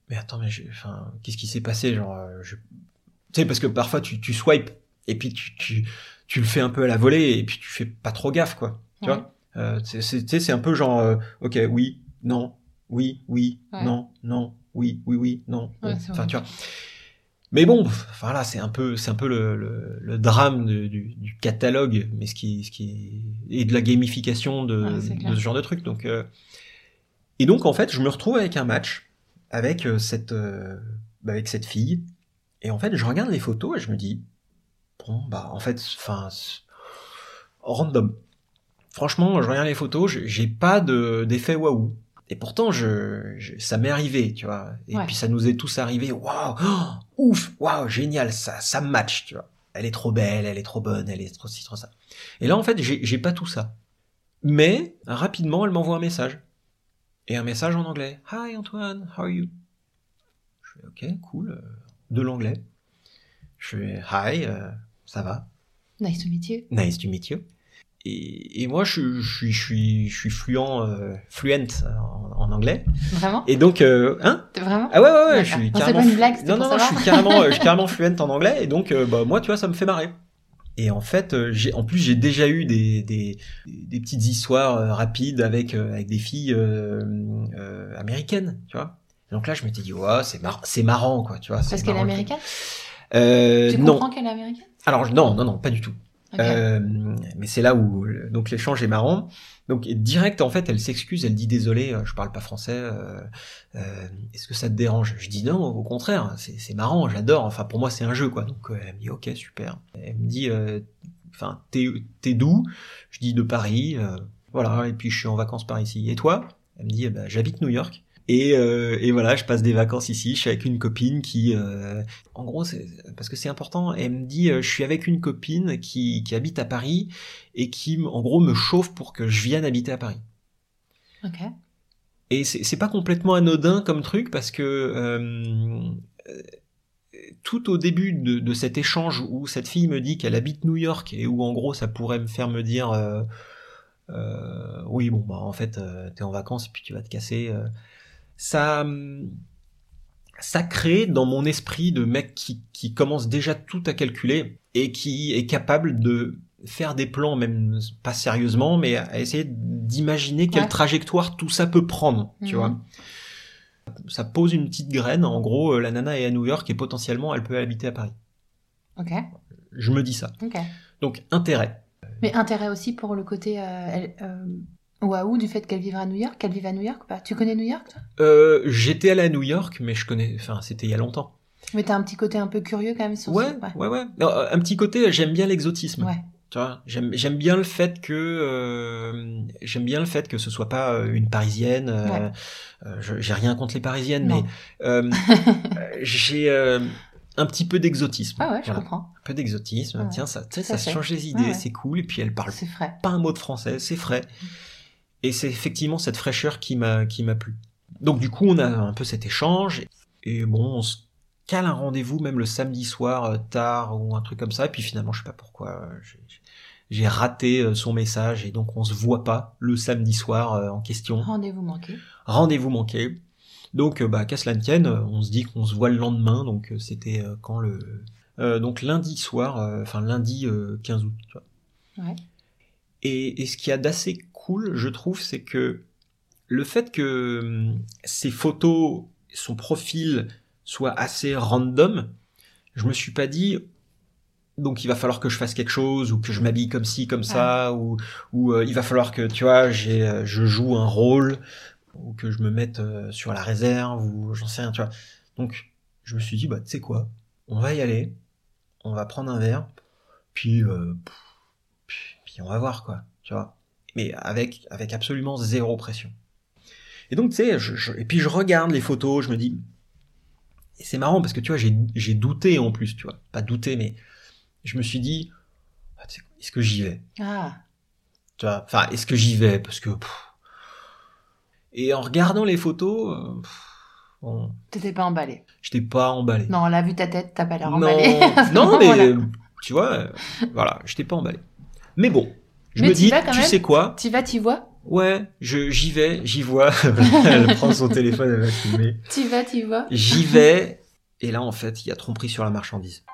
mais attends, mais enfin, qu'est-ce qui s'est passé, genre, euh, je- tu sais, parce que parfois tu, tu swipes et puis tu, tu, tu le fais un peu à la volée et puis tu fais pas trop gaffe, quoi. Tu Ouais. vois, Euh, c'est, c'est, tu sais, c'est un peu genre, euh, ok, oui, non, oui, oui, Ouais. non, non, oui, oui, oui, non. Ouais, Enfin, tu vois. Mais bon, enfin là, c'est un peu, c'est un peu le, le, le drame de- du, du catalogue, mais ce qui, ce qui et de la gamification de ce genre de truc. Donc, euh, et donc en fait, je me retrouve avec un match avec euh, cette, euh, bah, avec cette fille, et en fait, je regarde les photos et je me dis, bon bah en fait, enfin, random. Franchement, je regarde les photos, j'ai- pas de d'effet waouh. Et pourtant, je, je- ça m'est arrivé, tu vois. Et Ouais. puis ça nous est tous arrivé. Waouh, oh, ouf, waouh, génial, ça, ça match, tu vois. Elle est trop belle, elle est trop bonne, elle est trop ci, trop ça. Et là, en fait, j'ai j'ai pas tout ça. Mais rapidement, elle m'envoie un message. Et un message en anglais. Hi Antoine, how are you? Je fais ok, cool, euh, de l'anglais. Je fais hi, euh, ça va? Nice to meet you. Nice to meet you. Et, et moi, je, je suis, je suis, je suis fluent, euh, fluent en, en anglais. Vraiment? Et donc, euh, hein? Vraiment? Ah ouais, ouais, ouais, je suis carrément. pas une blague, non, non, non, je suis carrément, je suis carrément fluent en anglais. Et donc, bah, moi, tu vois, ça me fait marrer. Et en fait, j'ai, en plus, j'ai déjà eu des, des, des petites histoires rapides avec, avec des filles américaines, tu vois. Donc là, je m'étais dit, ouais, c'est mar- c'est marrant, quoi, tu vois. Parce qu'elle est américaine? Euh, Tu non. comprends qu'elle est américaine? Alors, non, non, non, pas du tout. Euh, mais c'est là où donc l'échange est marrant. Donc direct en fait, elle s'excuse, elle dit désolé, euh, je parle pas français. euh, euh, Est-ce que ça te dérange? Je dis non, au contraire, c'est marrant, j'adore. Enfin pour moi c'est un jeu quoi. Donc euh, elle me dit ok super. Elle me dit euh, enfin t'es t'es d'où? Je dis de Paris. euh, voilà et puis je suis en vacances par ici. Et toi? Elle me dit eh ben, j'habite New York. Et, euh, et voilà, je passe des vacances ici. Je suis avec une copine qui, euh, en gros, parce que c'est important. Elle me dit, euh, je suis avec une copine qui, qui habite à Paris et qui, en gros, me chauffe pour que je vienne habiter à Paris. Ok. Et c'est pas complètement anodin comme truc parce que euh, tout au début de, de cet échange où cette fille me dit qu'elle habite New York et où en gros ça pourrait me faire me dire euh, euh, oui bon bah en fait euh, t'es en vacances et puis tu vas te casser euh, ça hum, ça crée dans mon esprit de mec qui, qui commence déjà tout à calculer et qui est capable de faire des plans, même pas sérieusement, mais à essayer d'imaginer quelle Ouais. trajectoire tout ça peut prendre, tu Mhm. vois. Ça pose une petite graine, en gros, euh, la nana est à New York et potentiellement elle peut habiter à Paris. Ok, Je me dis ça. ok. Donc, intérêt. Mais intérêt aussi pour le côté euh, elle- euh, waouh du fait qu'elle vivra à New York, qu'elle vive à New York ou pas? Tu connais New York toi? Euh, J'étais allé à New York, mais je connais, enfin, c'était il y a longtemps. Mais t'as un petit côté un peu curieux quand même sur Ouais, ce... ouais, ouais. Non, un petit côté, j'aime bien l'exotisme. Ouais. Tu vois, j'aime j'aime bien le fait que euh, j'aime bien le fait que ce soit pas euh, une parisienne. Ouais. euh, je- j'ai rien contre les parisiennes, Non. mais j'ai un petit peu d'exotisme. Ah ouais, je Voilà. comprends. Un peu d'exotisme. Ouais. Tiens, ça, ça change les idées, Ouais, ouais. c'est cool. Et puis elle parle pas un mot de français, c'est frais. Et c'est effectivement cette fraîcheur qui m'a qui m'a plu. Donc du coup, on a un peu cet échange et bon, on se cale un rendez-vous même le samedi soir euh, tard ou un truc comme ça. Et puis finalement, je sais pas pourquoi, euh, j'ai- raté euh, son message et donc on se voit pas le samedi soir en question. Rendez-vous manqué. Rendez-vous manqué. Donc bah qu'à cela ne tienne, on se dit qu'on se voit le lendemain. Donc c'était quand le euh, donc lundi soir, euh, enfin lundi euh, 15 août. Tu vois. Ouais. Et, et ce qu'il y a d'assez cool, je trouve, c'est que le fait que hum, ces photos, son profil soit assez random, je me suis pas dit donc il va falloir que je fasse quelque chose ou que je m'habille comme ci comme ça ou ou euh, il va falloir que tu vois j'ai euh, je joue un rôle ou que je me mette euh, sur la réserve ou j'en sais rien tu vois. Donc je me suis dit bah tu sais quoi on va y aller on va prendre un verre puis euh, puis, puis on va voir quoi tu vois. Mais avec avec absolument zéro pression. Et donc tu sais je, je- et puis je regarde les photos je me dis et c'est marrant parce que tu vois j'ai douté en plus tu vois. Pas douté mais je me suis dit ah, est-ce que j'y vais? Ah, tu vois enfin est-ce que j'y vais? Parce que pff. et en regardant les photos euh, pff, t'étais pas emballé. j'étais pas emballé. Non, on a vu ta tête, t'as pas l'air emballé. non, mais tu vois, euh, voilà, j'étais pas emballé. Mais bon, je Mais me dis, tu sais quoi T'y vas, t'y vois Ouais, je j'y vais, j'y vois. elle prend son téléphone, elle va filmer. T'y vas, t'y vois J'y vais, et là en fait, il y a tromperie sur la marchandise.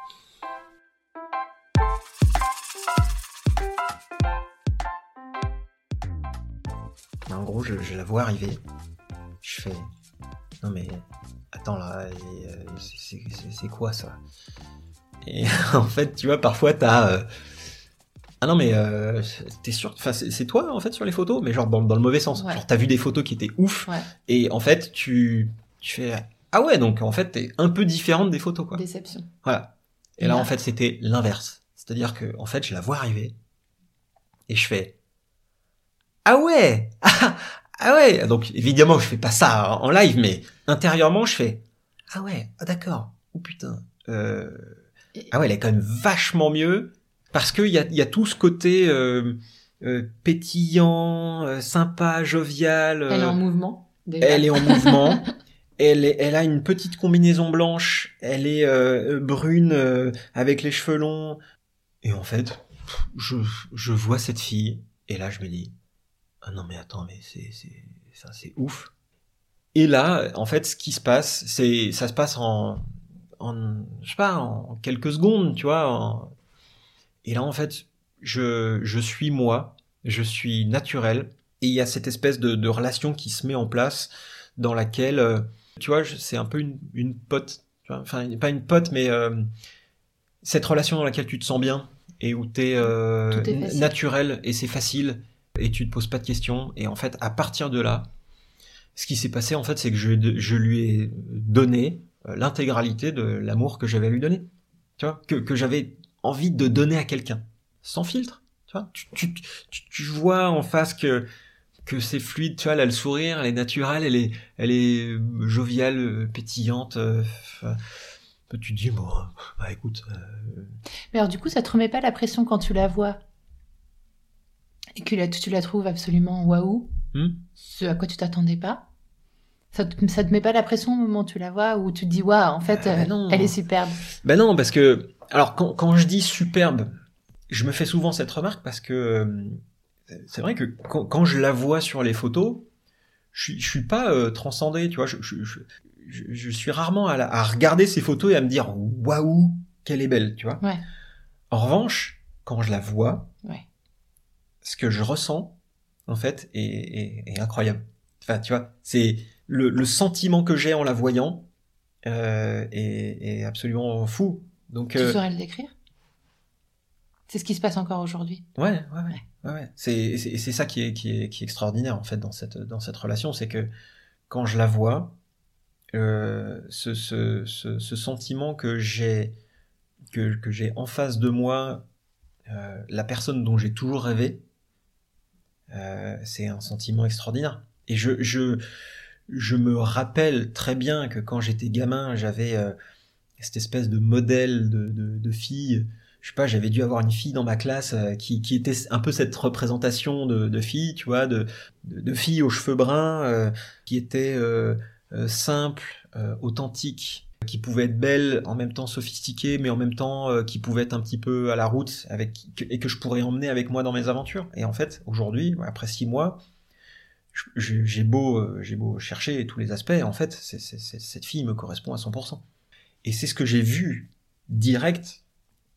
En gros, je, je la vois arriver. Je fais, non mais attends là, euh, c'est quoi ça? Et en fait, tu vois, parfois t'as euh, ah non mais euh, t'es sûr Enfin c'est toi en fait sur les photos, mais genre dans, dans le mauvais sens. Ouais. Genre t'as vu des photos qui étaient ouf Ouais. et en fait tu tu fais ah ouais donc en fait t'es un peu différente des photos quoi. Déception. Voilà. Et là en fait c'était l'inverse. C'est-à-dire que en fait je la vois arriver et je fais ah ouais ah, ah ouais donc évidemment je fais pas ça en live mais intérieurement je fais ah ouais ah d'accord oh putain euh, Et- ah ouais elle est quand même vachement mieux parce qu'il y a, y a tout ce côté euh, euh, pétillant euh, sympa jovial Elle est euh, en mouvement. déjà. elle est en mouvement. Elle, est- elle a une petite combinaison blanche. Elle est euh, euh, brune euh, avec les cheveux longs. Et en fait, je, je vois cette fille et là je me dis ah non mais attends mais c'est c'est ça c'est ouf. Et là en fait ce qui se passe c'est ça se passe en en je sais pas en quelques secondes tu vois. en- Et là en fait je je suis moi, je suis naturel et il y a cette espèce de, de relation qui se met en place dans laquelle, euh, tu vois, c'est un peu une, une pote, tu vois, enfin pas une pote, mais euh, cette relation dans laquelle tu te sens bien et où tu es facile. naturel et c'est facile et tu te poses pas de questions. Et en fait, à partir de là, ce qui s'est passé, en fait, c'est que je, je lui ai donné euh, l'intégralité de l'amour que j'avais à lui donner, tu vois, que, que j'avais envie de donner à quelqu'un, sans filtre. Tu vois, tu, tu, tu, tu vois en face que que c'est fluide, tu vois, elle a le sourire, elle est naturelle, elle est, elle est euh, joviale, euh, pétillante. euh, tu te dis, bon, bah écoute, euh, Mais alors, du coup, ça te remet pas la pression quand tu la vois et que la- tu la trouves absolument waouh, Hmm? Ce à quoi tu t'attendais pas? Ça te, ça te met pas la pression au moment où tu la vois ou tu te dis waouh, en fait, Euh, euh, non. elle est superbe. Ben non, parce que, alors quand, quand je dis superbe, je me fais souvent cette remarque parce que euh, c'est vrai que quand, quand je la vois sur les photos, je suis, je suis pas euh, transcendé, tu vois. Je, je, je suis rarement à, la- à regarder ces photos et à me dire waouh, qu'elle est belle, tu vois. Ouais. En revanche, quand je la vois, Ouais. ce que je ressens, en fait, est, est- est incroyable. Enfin, tu vois, c'est le, le sentiment que j'ai en la voyant euh, est, est absolument fou. Donc, Tu euh, saurais le décrire? C'est ce qui se passe encore aujourd'hui. Ouais, ouais, ouais. ouais, ouais. C'est, c'est, c'est ça qui est, qui, est, qui est extraordinaire, en fait, dans cette, dans cette relation. C'est que quand je la vois, euh, ce, ce, ce, ce sentiment que j'ai, que, que j'ai en face de moi, euh, la personne dont j'ai toujours rêvé, euh, c'est un sentiment extraordinaire. Et je, je, je me rappelle très bien que quand j'étais gamin, j'avais euh, cette espèce de modèle de, de, de fille je sais pas, j'avais dû avoir une fille dans ma classe euh, qui, qui était un peu cette représentation de, de fille, tu vois, de, de, fille aux cheveux bruns, euh, qui était euh, euh, simple, authentique, qui pouvait être belle, en même temps sophistiquée, mais en même temps qui pouvait être un petit peu à la route avec et que je pourrais emmener avec moi dans mes aventures. Et en fait, aujourd'hui, après six mois, j'ai beau, euh, beau chercher tous les aspects, en fait, cette fille me correspond à 100%. Et c'est ce que j'ai vu direct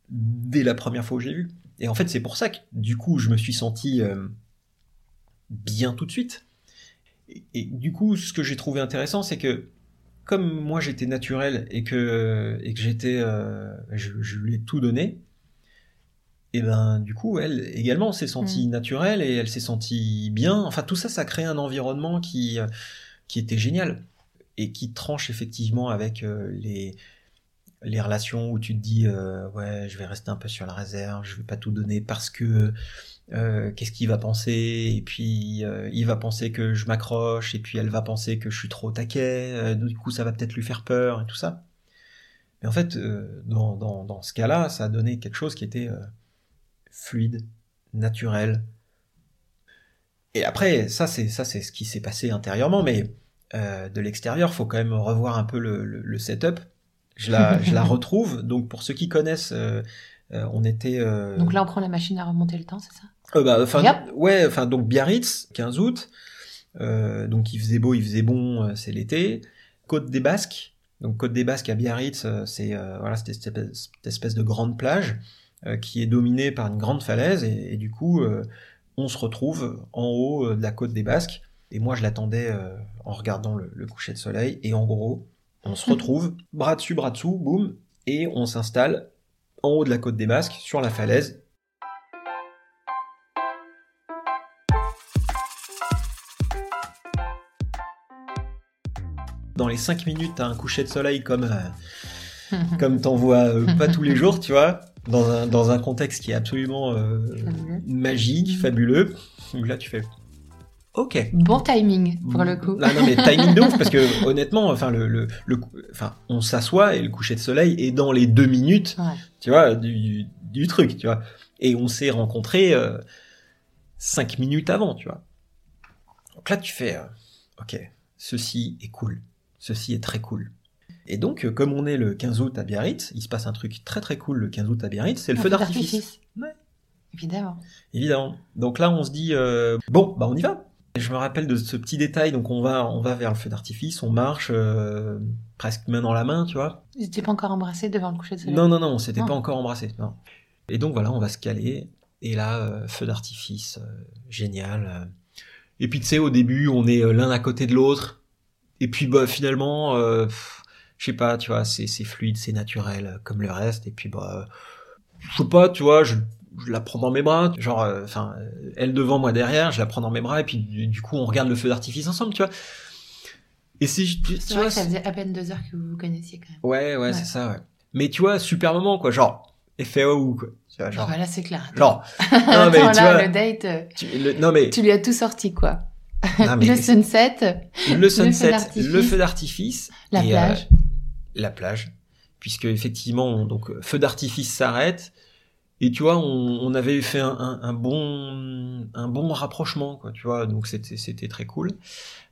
dès la première fois que j'ai vu. Et en fait, c'est pour ça que du coup, je me suis senti euh, bien tout de suite. Et, du coup, ce que j'ai trouvé intéressant, c'est que comme moi j'étais naturel et que et que j'étais, euh, je lui ai tout donné. Et ben du coup, elle également s'est sentie naturelle et elle s'est sentie bien. Enfin, tout ça, ça crée un environnement qui euh, qui était génial et qui tranche effectivement avec euh, les les relations où tu te dis euh, ouais je vais rester un peu sur la réserve je vais pas tout donner parce que euh, qu'est-ce qu'il va penser? Et puis euh, il va penser que je m'accroche et puis elle va penser que je suis trop taquet euh, du coup ça va peut-être lui faire peur et tout ça. Mais en fait euh, dans, dans, dans ce cas-là ça a donné quelque chose qui était euh, fluide naturel et après ça c'est ça c'est ce qui s'est passé intérieurement mais euh, de l'extérieur faut quand même revoir un peu le, le, le setup je la, je la retrouve. Donc pour ceux qui connaissent, euh, euh, on était. Donc là, on prend la machine à remonter le temps, c'est ça? Bah, enfin, ouais, enfin donc Biarritz, 15 août. Donc il faisait beau, il faisait bon, c'est l'été. Côte des Basques. Donc Côte des Basques à Biarritz, c'est euh, voilà, c'était cette espèce, cette espèce de grande plage qui est dominée par une grande falaise et, et du coup euh, on se retrouve en haut euh, de la côte des Basques. Et moi je l'attendais euh, en regardant le, le coucher de soleil. Et en gros on se retrouve bras dessus bras dessous, boum, et on s'installe en haut de la côte des Basques sur la falaise. Dans les 5 minutes, t'as un coucher de soleil comme, euh, comme t'en vois euh, pas tous les jours, tu vois, dans un, dans un contexte qui est absolument euh, Fabuleux. magique, fabuleux. Où Là, tu fais OK. Bon timing, pour le coup. Ah non, mais timing de ouf, parce que honnêtement, enfin, le, le, enfin, on s'assoit et le coucher de soleil est dans les deux minutes, Ouais. tu vois, du, du truc, tu vois. Et on s'est rencontrés euh, cinq minutes avant, tu vois. Donc là, tu fais, euh, ok, ceci est cool, ceci est très cool. Et donc, euh, comme on est le 15 août à Biarritz, il se passe un truc très très cool le 15 août à Biarritz, c'est le Un feu d'artifice. Ouais. Évidemment. Évidemment. Donc là, on se dit euh, bon, bah on y va. Et je me rappelle de ce petit détail. Donc on va, on va vers le feu d'artifice, on marche euh, presque main dans la main, tu vois. Ils n'étaient pas encore embrassés devant le coucher de soleil Non, non, non, on s'était pas encore embrassé. Non. Et donc voilà, on va se caler. Et là, euh, feu d'artifice, euh, génial. Et puis tu sais, au début, on est l'un à côté de l'autre. Et puis bah finalement, euh, pff, je sais pas, tu vois, c'est fluide, c'est naturel, euh, comme le reste. Et puis bah, je sais pas, tu vois, je, je la prends dans mes bras, genre, euh, enfin, euh, elle devant moi derrière, je la prends dans mes bras. Et puis du, du coup, on regarde le feu d'artifice ensemble, tu vois. Et c'est, tu C'est vois, vrai que ça faisait à peine deux heures que vous vous connaissiez quand même. Ouais, ouais, Ouais. c'est ça, ouais. Mais tu vois, super moment, quoi. Genre, effet ou quoi. Tu vois, Genre, genre. là, c'est clair. Genre. Non, mais Attends, tu là, vois. le date, euh, tu- le- non, mais. tu lui as tout sorti, quoi. non, mais le sunset, le sunset, le feu d'artifice. la plage. euh, la plage. Puisque, effectivement, on- donc, euh, feu d'artifice s'arrête. Et tu vois, on, on avait fait un, un, un bon, un bon rapprochement, quoi, tu vois. Donc, c'était, c'était très cool.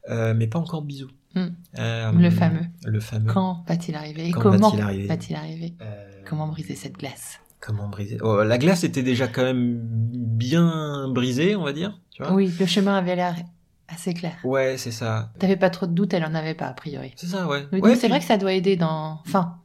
Euh, mais pas encore de bisous. Hmm. Euh, Le fameux. Le fameux. Quand va-t-il arriver Quand comment va-t-il arriver Euh, Comment briser cette glace Comment briser? Oh, La glace était déjà quand même bien brisée, on va dire. Tu vois? Oui, le chemin avait l'air C'est clair. Ouais, c'est ça. T'avais pas trop de doutes, elle en avait pas, a priori. C'est ça, ouais. Donc c'est puis- vrai que ça doit aider dans. Enfin,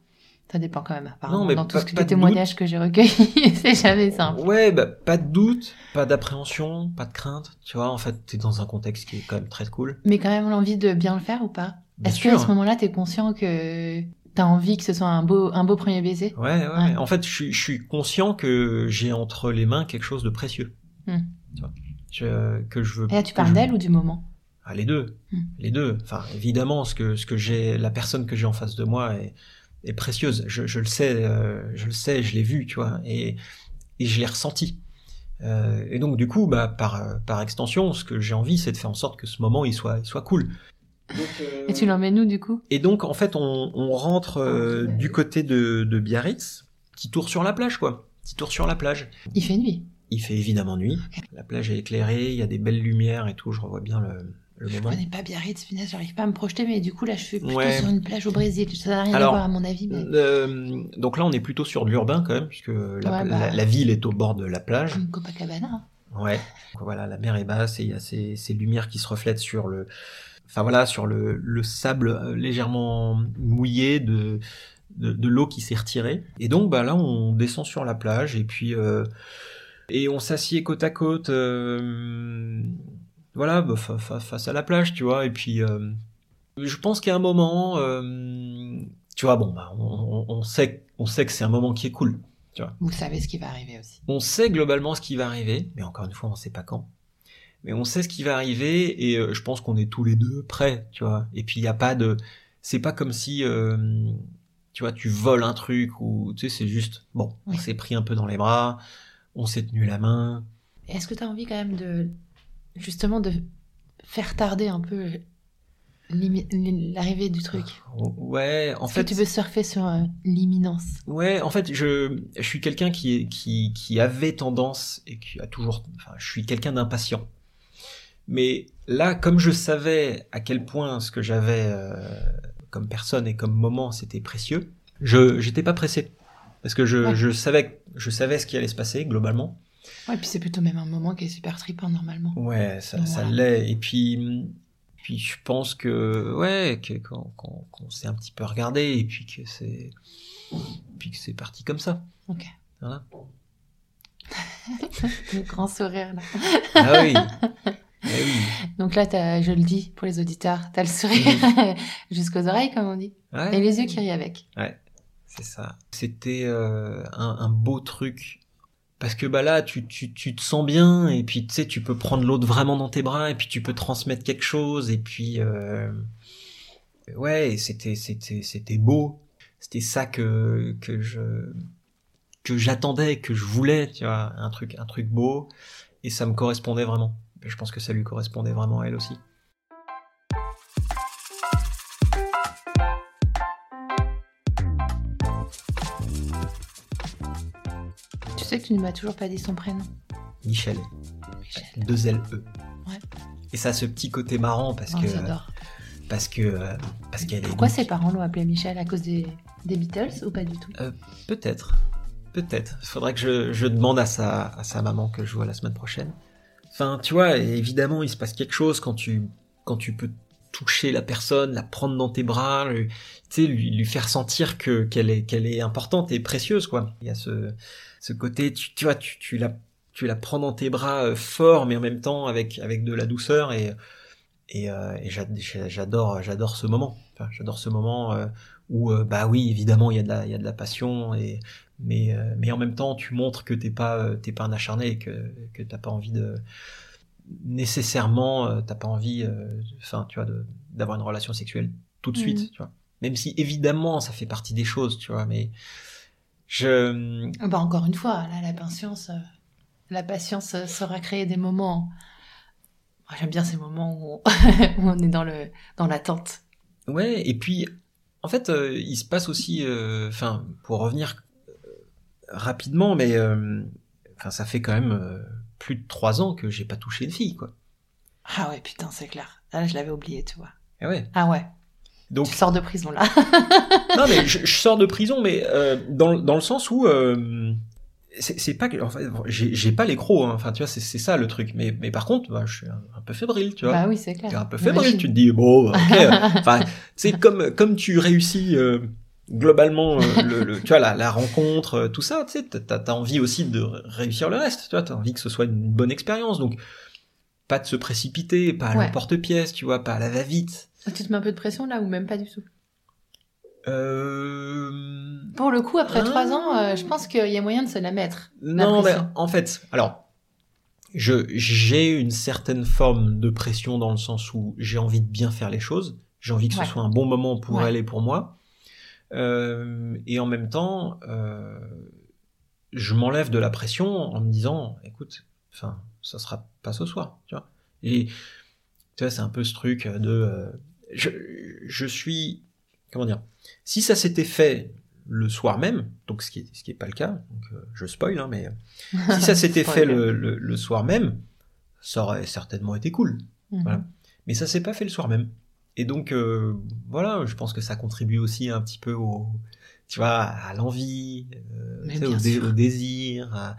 ça dépend quand même, apparemment. Non, mais dans pas- tout ce que les témoignages que j'ai recueillis, c'est jamais simple. Ouais, bah, pas de doute, pas d'appréhension, pas de crainte. Tu vois, en fait, t'es dans un contexte qui est quand même très cool. Mais quand même l'envie de bien le faire ou pas? Est-ce que sûr. à ce moment-là, t'es conscient que t'as envie que ce soit un beau, un beau premier baiser? Ouais, ouais. Ouais. En fait, je suis, je suis conscient que j'ai entre les mains quelque chose de précieux. Hmm. Tu vois, Que je veux. Et là, tu parles d'elle ou du moment? Ah, les deux. Hmm. Les deux. Enfin, évidemment, ce que, ce que j'ai, la personne que j'ai en face de moi est, est précieuse. Je, je le sais, euh, je le sais, je l'ai vu, tu vois, et, et je l'ai ressenti. Euh, et donc, du coup, bah, par, euh, par extension, ce que j'ai envie, c'est de faire en sorte que ce moment, il soit, il soit cool. Et tu l'emmènes où du coup? Et donc, en fait, on, on rentre euh, du côté de, de Biarritz, petit tour sur la plage, quoi. Petit tour sur la plage. Il fait nuit? Il fait évidemment nuit. La plage est éclairée, il y a des belles lumières et tout. Je revois bien le, le Je moment. connais pas Biarritz, punaise, j'arrive pas à me projeter, mais du coup, là, je suis plutôt Ouais. sur une plage au Brésil. Ça n'a rien Alors, à voir à mon avis, mais Euh, donc là, on est plutôt sur de l'urbain quand même, puisque la, Ouais, bah. la- la ville est au bord de la plage. comme Copacabana. hein. Ouais. Voilà, la mer est basse et il y a ces, ces lumières qui se reflètent sur le, enfin voilà, sur le, le sable euh, légèrement mouillé de, de, de l'eau qui s'est retirée. Et donc bah là, on descend sur la plage et puis euh, et on s'assied côte à côte, euh, voilà, bah, fa- fa- face à la plage, tu vois. Et puis euh, je pense qu'à un moment, euh, tu vois, bon, bah, on, sait, on sait que c'est un moment qui est cool. Vous savez ce qui va arriver aussi. On sait globalement ce qui va arriver, mais encore une fois, on sait pas quand. Mais on sait ce qui va arriver et euh, je pense qu'on est tous les deux prêts, tu vois. Et puis il y a pas de, c'est pas comme si, euh, tu vois, tu voles un truc ou tu sais, c'est juste, bon, on s'est pris un peu dans les bras, on s'est tenu la main. Est-ce que tu as envie quand même de justement de faire tarder un peu l'arrivée du truc? Ouais, en fait, que tu veux surfer sur euh, l'imminence? Ouais, en fait, je, je suis quelqu'un qui, est- qui, qui avait tendance et qui a toujours, enfin, je suis quelqu'un d'impatient. Mais là, comme je savais à quel point ce que j'avais euh, comme personne et comme moment c'était précieux, je j'étais pas pressé parce que je, Ouais. je savais je savais ce qui allait se passer globalement. Ouais, puis c'est plutôt même un moment qui est super trippant normalement. Ouais, ça, ça Voilà. l'est. Et puis, puis je pense que ouais, que- qu'on qu'on- qu'on s'est un petit peu regardé et puis que c'est, puis que c'est parti comme ça. Ok. Voilà. Le grand sourire là. Ah oui. Eh oui. Donc là, t'as- je le dis pour les auditeurs, t'as le sourire jusqu'aux oreilles comme on dit. Ouais. Et les yeux qui rient avec. C'est ça. C'était euh, un, un beau truc. Parce que bah là, tu, tu, tu te sens bien, et puis tu sais, tu peux prendre l'autre vraiment dans tes bras, et puis tu peux transmettre quelque chose, et puis euh, ouais, c'était c'était c'était beau. C'était ça que que je que j'attendais, que je voulais, tu vois, un truc un truc beau, et ça me correspondait vraiment. Je pense que ça lui correspondait vraiment à elle aussi. Sais que tu ne m'as toujours pas dit son prénom. Michel, Michel. deux L E. Ouais. Et ça a ce petit côté marrant parce Oh, que j'adore. parce que euh, parce qu'elle est Pourquoi ses parents l'ont appelé Michel à cause des, des Beatles ou pas du tout? Peut-être, peut-être. Faudrait que je, je demande à sa à sa maman que je vois la semaine prochaine. Enfin, tu vois, évidemment, il se passe quelque chose quand tu quand tu peux toucher la personne, la prendre dans tes bras, lui, tu sais, lui, lui faire sentir que qu'elle est qu'elle est importante et précieuse, quoi. Il y a ce ce côté, tu, tu vois, tu, tu la tu la prends dans tes bras euh, fort, mais en même temps avec avec de la douceur et et, euh, et j'a- j'a- j'adore j'adore ce moment. J'adore ce moment euh, où euh, bah oui évidemment il y a de la il y a de la passion et mais euh, mais en même temps tu montres que t'es pas t'es pas un acharné et que que t'as pas envie de nécessairement euh, t'as pas envie euh, enfin tu vois d'avoir une relation sexuelle tout de Mhm. suite tu vois même si évidemment ça fait partie des choses tu vois mais je Ah Bah encore une fois, là, la patience, euh, la patience euh, saura créer des moments. J'aime bien ces moments où on, où on est dans le dans l'attente. Ouais, et puis, en fait, euh, il se passe aussi, euh, enfin, pour revenir euh, rapidement, mais euh, enfin, ça fait quand même euh, plus de trois ans que j'ai pas touché une fille, quoi. Ah ouais, putain, c'est clair. Ah, je l'avais oublié, tu vois. Et ouais. Ah ouais, Donc, tu sors de prison là. non, mais je, je sors de prison, mais euh, dans, dans le sens où euh, c'est pas que en fait, j'ai pas les crocs hein. enfin tu vois c'est ça le truc mais mais par contre bah, je suis un, peu fébrile tu vois bah oui c'est clair un peu fébrile tu te dis bon bah, ok enfin c'est comme comme tu réussis euh, globalement euh, le, tu vois la, la rencontre euh, tout ça tu sais t'as as envie aussi de réussir le reste tu vois t'as envie que ce soit une bonne expérience donc pas de se précipiter pas à l'emporte-pièce tu vois pas à la va-vite tu te mets un peu de pression là ou même pas du tout? Euh... Pour le coup, après trois ans, euh, je pense qu'il y a moyen de se la mettre. Non, mais en fait, alors, je j'ai une certaine forme de pression dans le sens où j'ai envie de bien faire les choses. J'ai envie que ce soit un bon moment pour elle et pour moi. Euh, et en même temps, euh, je m'enlève de la pression en me disant, écoute, enfin, ça sera pas ce soir, tu vois. Et tu vois, c'est un peu ce truc de, je, je suis, comment dire si ça s'était fait le soir même, donc ce qui n'est ce qui est pas le cas, donc euh, je spoil, hein, mais euh, si ça s'était fait le, le, soir même, ça aurait certainement été cool. Mhm. Voilà. Mais ça s'est pas fait le soir même. Et donc, euh, voilà, je pense que ça contribue aussi un petit peu au, tu vois, à l'envie, au, au, désir, à,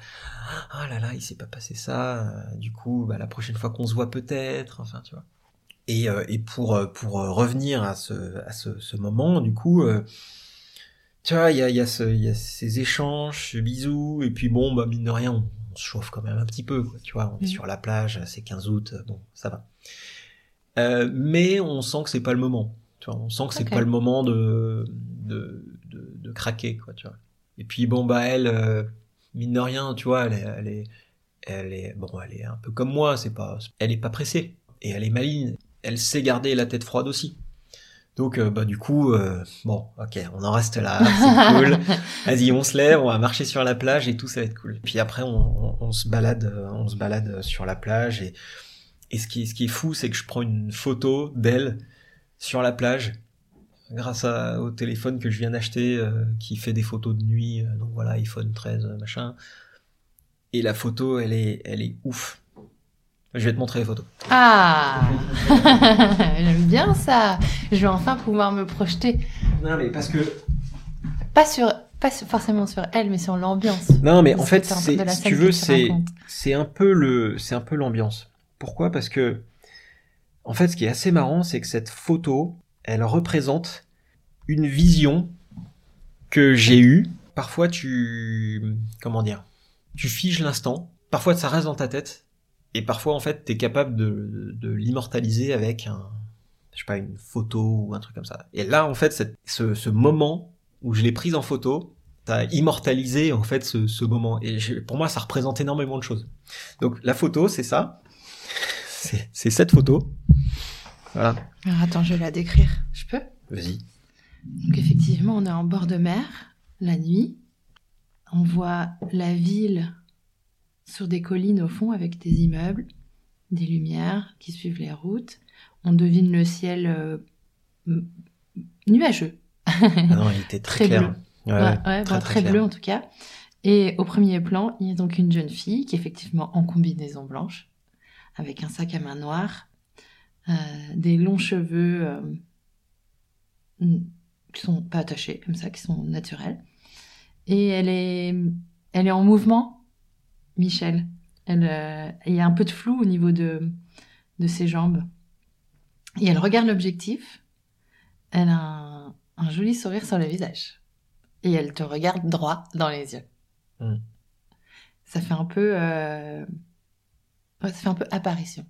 ah là là, il s'est pas passé ça, du coup, bah, la prochaine fois qu'on se voit peut-être, enfin, tu vois. Et, euh, et pour, euh, pour euh, revenir à ce, à ce, ce moment, du coup, tu vois, il y a, y, a ce, y a ces échanges, ce bisou, et puis bon, bah, mine de rien, on, se chauffe quand même un petit peu, quoi, tu vois, on est mmh. sur la plage, c'est 15 août, bon, ça va. Euh, mais on sent que c'est pas le moment. Tu vois, on sent que c'est pas le moment de, de, de, de, craquer, quoi, tu vois. Et puis bon, bah elle, mine de rien, tu vois, elle est, elle est, elle est, bon, elle est un peu comme moi, c'est pas, elle est pas pressée et elle est maligne elle sait garder la tête froide aussi. Donc, euh, bah, du coup, euh, bon, ok, on en reste là, c'est cool. Vas-y, on se lève, on va marcher sur la plage et tout, ça va être cool. Puis après, on, se balade, on se balade sur la plage et, et ce qui, ce qui est fou, c'est que je prends une photo d'elle sur la plage grâce au téléphone que je viens d'acheter euh, qui fait des photos de nuit. donc voilà, iPhone 13, machin. Et la photo, elle est, elle est ouf. Je vais te montrer les photos. Ah J'aime bien ça Je vais enfin pouvoir me projeter. Non, mais parce que. Pas, sur, pas forcément sur elle, mais sur l'ambiance. Non, mais en fait, si tu veux, c'est un peu le, c'est un peu l'ambiance. Pourquoi? Parce que, en fait, ce qui est assez marrant, c'est que cette photo, elle représente une vision que j'ai eue. Parfois, tu, comment dire, tu figes l'instant. Parfois, ça reste dans ta tête et parfois, en fait, tu es capable de, de, l'immortaliser avec un, je sais pas, une photo ou un truc comme ça. Et là, en fait, ce, ce, moment où je l'ai prise en photo, t'as immortalisé en fait ce, ce moment. Et pour moi, ça représente énormément de choses. Donc la photo, c'est ça. C'est cette photo. Voilà. Alors attends, je vais la décrire. Je peux? Vas-y. Donc effectivement, on est en bord de mer, la nuit. On voit la ville sur des collines au fond avec des immeubles, des lumières qui suivent les routes. On devine le ciel euh, nuageux. Ah non, il était très, clair. Bleu. Ouais, très, bleu en tout cas. Et au premier plan, il y a donc une jeune fille qui est effectivement en combinaison blanche, avec un sac à main noir, euh, des longs cheveux euh, qui sont pas attachés comme ça, qui sont naturels. Et elle est, elle est en mouvement, Michel. Elle, euh, il y a un peu de flou au niveau de, de ses jambes. Et elle regarde l'objectif. Elle a un, joli sourire sur le visage. Et elle te regarde droit dans les yeux. Hmm. Ça fait un peu... Euh, ça fait un peu apparition.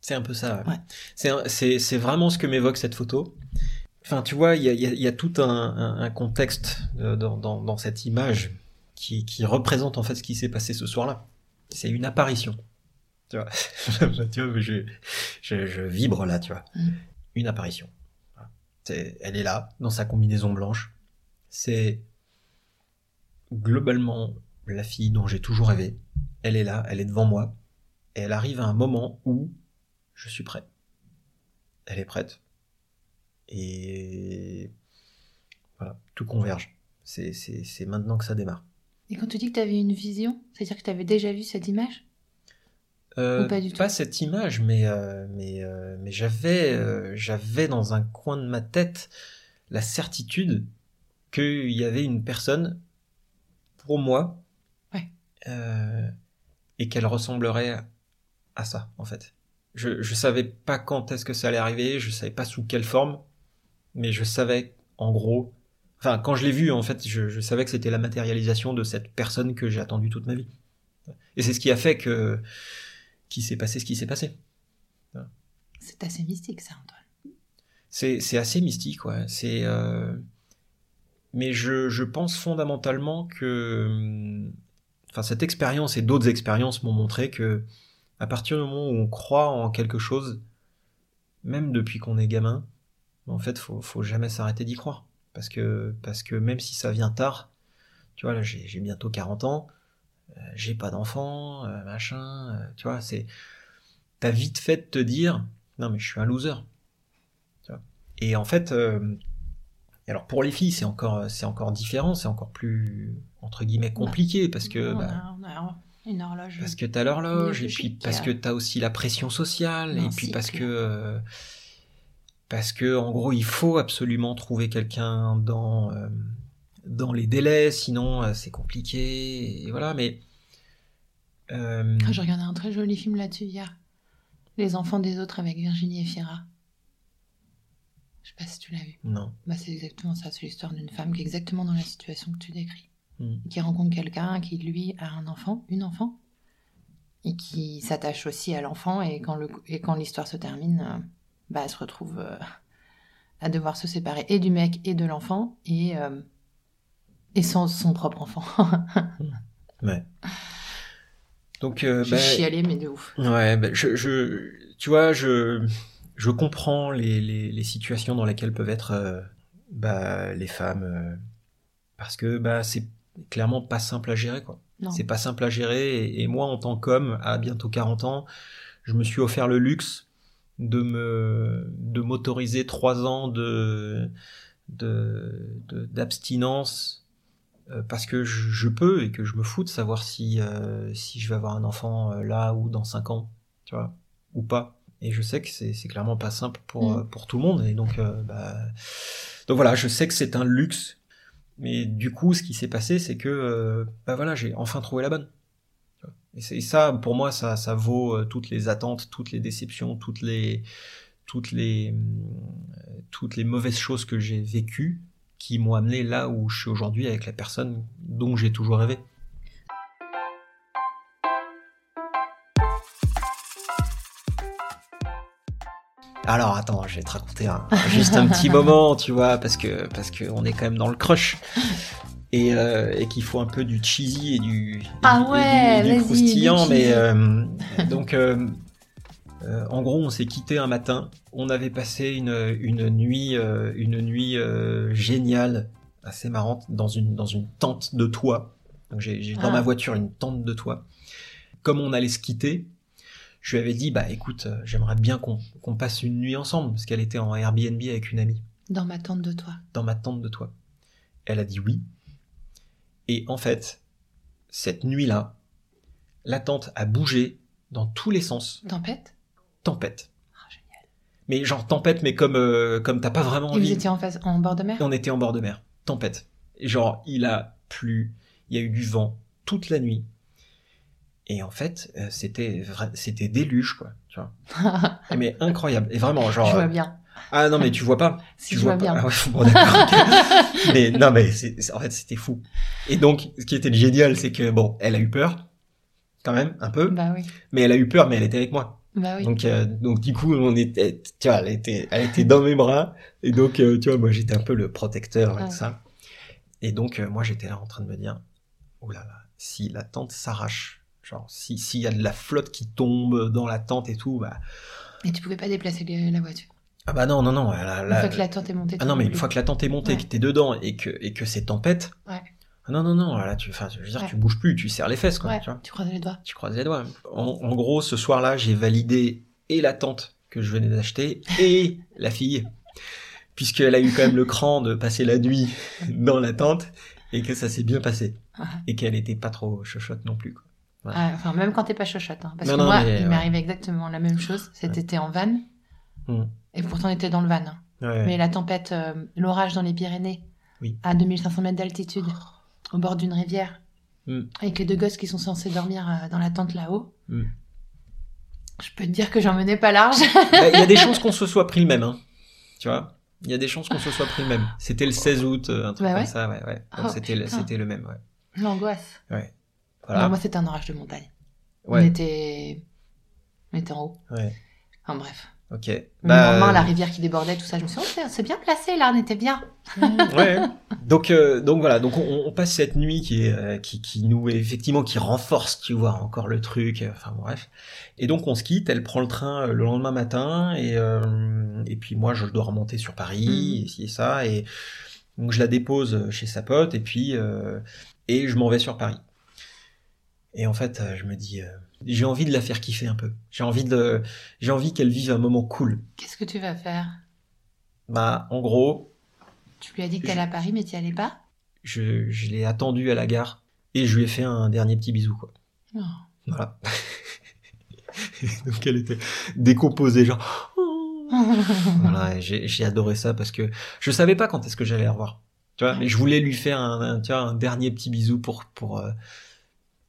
C'est un peu ça. Ouais. C'est vraiment ce que m'évoque cette photo. Enfin, tu vois, il y a, tout un, contexte dans, dans, cette image qui, représente en fait ce qui s'est passé ce soir-là. C'est une apparition. Tu vois, je, je, vibre là, tu vois. Mm. Une apparition. elle est là, dans sa combinaison blanche. C'est globalement la fille dont j'ai toujours rêvé. Elle est là, elle est devant moi. Et elle arrive à un moment où je suis prêt. Elle est prête. Et voilà, tout converge. C'est maintenant que ça démarre. Et quand tu dis que tu avais une vision, c'est-à-dire que tu avais déjà vu cette image? Euh, pas, du tout? pas cette image, mais, euh, mais, euh, mais j'avais, j'avais dans un coin de ma tête la certitude qu'il y avait une personne, pour moi, et qu'elle ressemblerait à ça, en fait. Je, je savais pas quand est-ce que ça allait arriver, je savais pas sous quelle forme, mais je savais, en gros, enfin, quand je l'ai vue, en fait, je, je savais que c'était la matérialisation de cette personne que j'ai attendue toute ma vie. Et c'est ce qui a fait que, qu'il s'est passé ce qui s'est passé. C'est assez mystique, ça, Antoine. C'est, c'est assez mystique, ouais. C'est, euh, mais je, je pense fondamentalement que, enfin, cette expérience et d'autres expériences m'ont montré que, à partir du moment où on croit en quelque chose, même depuis qu'on est gamin, en fait, faut, faut jamais s'arrêter d'y croire. Parce que, parce que même si ça vient tard, tu vois, là, j'ai, bientôt 40 ans, euh, j'ai pas d'enfant, euh, machin, euh, tu vois, c'est, t'as vite fait de te dire, non, mais je suis un loser. Tu vois. Et en fait, alors pour les filles, c'est encore, c'est encore différent, c'est encore plus, entre guillemets, compliqué, parce que, bah, une horloge. parce que t'as l'horloge, et puis parce que t'as aussi la pression sociale, et puis parce que, euh, parce que, en gros, il faut absolument trouver quelqu'un dans, euh, dans les délais, sinon euh, c'est compliqué, et voilà, mais, euh, Ah, je regardais un très joli film là-dessus hier. Les enfants des autres avec Virginie Efira. Je sais pas si tu l'as vu. non. Bah, c'est exactement ça. C'est l'histoire d'une femme qui est exactement dans la situation que tu décris. Mm. Qui rencontre quelqu'un qui, lui, a un enfant, une enfant, et qui s'attache aussi à l'enfant. Et quand le- et quand l'histoire se termine, euh, bah, elle se retrouve euh, à devoir se séparer et du mec et de l'enfant, et, euh, et sans son propre enfant. Ouais. Donc, euh, je bah, chialais, mais de ouf. Ouais, bah, je, je, tu vois, je, je comprends les, les, les situations dans lesquelles peuvent être euh, bah, les femmes, euh, parce que bah, c'est clairement pas simple à gérer, quoi. C'est pas simple à gérer, et, et moi, en tant qu'homme, à bientôt 40 ans, je me suis offert le luxe de me, de m'autoriser trois ans de, de, de- d'abstinence euh, parce que je, je peux et que je me fous de savoir si, euh, si je vais avoir un enfant euh, là ou dans 5 ans, tu vois, ou pas. Et je sais que c'est, c'est clairement pas simple pour, Mm. euh, pour tout le monde. Et donc, euh, bah... donc voilà, je sais que c'est un luxe. Mais du coup, ce qui s'est passé, c'est que euh, bah voilà, j'ai enfin trouvé la bonne. Et, c'est, ça, pour moi, ça, ça vaut euh, toutes les attentes, toutes les déceptions, toutes les, toutes les, hum, toutes les mauvaises choses que j'ai vécues qui m'ont amené là où je suis aujourd'hui avec la personne dont j'ai toujours rêvé. Alors attends, je vais te raconter un- juste un petit moment, tu vois, parce que parce que on est quand même dans le crush et, euh, et qu'il faut un peu du cheesy et du, et Ah du- et du- ouais, et du, vas-y, croustillant, mais euh, donc euh, en gros, on s'est quitté un matin. On avait passé une, une nuit, une nuit géniale, assez marrante, dans une, dans une tente de toit. Donc j'ai j'ai dans Ah. ma voiture une tente de toit. Comme on allait se quitter, je lui avais dit, bah écoute, euh, j'aimerais bien qu'on passe une nuit ensemble, parce qu'elle était en Airbnb avec une amie, Dans ma tente de toi. dans ma tente de toit. Elle a dit oui. Et en fait, cette nuit-là, la tente a bougé dans tous les sens. Tempête? Tempête. Ah, génial. Mais genre tempête, mais comme euh, comme t'as pas vraiment Et vous envie. étiez en, face, en bord de mer? On était en bord de mer. Tempête. Et genre, il a plu, il y a eu du vent toute la nuit. Et en fait, euh, c'était c'était déluge, quoi. Tu vois. Et mais incroyable. Et vraiment, genre. Je vois bien. Ah non, mais tu vois pas. Si tu je vois vois pas. bien. Ah ouais, bon, d'accord, ok. mais non, mais en fait, c'était fou. Et donc, ce qui était génial, c'est que bon, elle a eu peur, quand même, un peu. Bah oui. Mais elle a eu peur, mais elle était avec moi. Bah oui. Donc, euh, donc du coup, on était, tu vois, elle était, elle était dans mes bras, et donc, euh, tu vois, moi, j'étais un peu le protecteur et Ouais. tout ça. Et donc, euh, moi, j'étais là en train de me dire, oh là là, si la tente s'arrache, genre, si s'il y a de la flotte qui tombe dans la tente et tout, bah, Et tu pouvais pas déplacer les- la voiture. ah bah non, non, non, Une fois que la tente est montée. ah non, mais une fois que la tente est montée, Ouais. que t'es dedans et que et que c'est tempête, Ouais. ah non, non, non, là, tu, enfin, je veux dire, Ouais. tu bouges plus, tu serres les fesses, quoi, Ouais, tu vois. tu croises les doigts. Tu croises les doigts. En, en gros, ce soir-là, j'ai validé et la tente que je venais d'acheter et la fille. Puisqu'elle a eu quand même le cran de passer la nuit dans la tente et que ça s'est bien passé. Ah. Et qu'elle était pas trop chochotte non plus. Quoi. Ouais. Ah, enfin, même quand t'es pas chochotte. hein. Parce Non, que non, moi, mais, il ouais. m'est arrivé exactement la même chose. Cet Ouais. été en van. Hmm. Et pourtant, on était dans le van. hein. Ouais. Mais la tempête, euh, l'orage dans les Pyrénées, Oui. à 2500 mètres d'altitude, au bord d'une rivière. Mm. avec les deux gosses qui sont censés dormir euh, dans la tente là-haut. Mm. Je peux te dire que j'en menais pas large. Bah, Il y a des chances qu'on se soit pris le même, hein. Tu vois? Il y a des chances qu'on se soit pris le même. C'était le 16 août, euh, un truc Bah ouais. comme ça, ouais, ouais. Oh, c'était, le, putain. c'était le même, ouais. L'angoisse. Voilà. Non, moi, c'était un orage de montagne. On était... On était en haut. ouais. Enfin bref. Ok. Bah, lendemain, la rivière qui débordait, tout ça, je me suis dit, oh, c'est- bien placé là, on était bien. ouais. Donc, euh, donc voilà. Donc on, on passe cette nuit qui est, euh, qui, qui nous effectivement qui renforce, tu vois, encore le truc. euh, Enfin bref. Et donc on se quitte. Elle prend le train euh, le lendemain matin et euh, et puis moi je dois remonter sur Paris Mhm. et ci et ça et donc je la dépose chez sa pote et puis euh, et je m'en vais sur Paris. Et en fait, euh, je me dis, euh, j'ai envie de la faire kiffer un peu. J'ai envie de, j'ai envie qu'elle vive un moment cool. Qu'est-ce que tu vas faire? Bah, en gros, Tu lui as dit que t'allais à Paris, mais tu allais pas? je, je l'ai attendue à la gare et je lui ai fait un dernier petit bisou, quoi. Oh. Voilà. Donc elle était décomposée, genre. Voilà, j'ai j'ai adoré ça parce que je savais pas quand est-ce que j'allais la revoir. Tu vois, mais je voulais lui faire un, un, tu vois, un dernier petit bisou pour, pour, euh,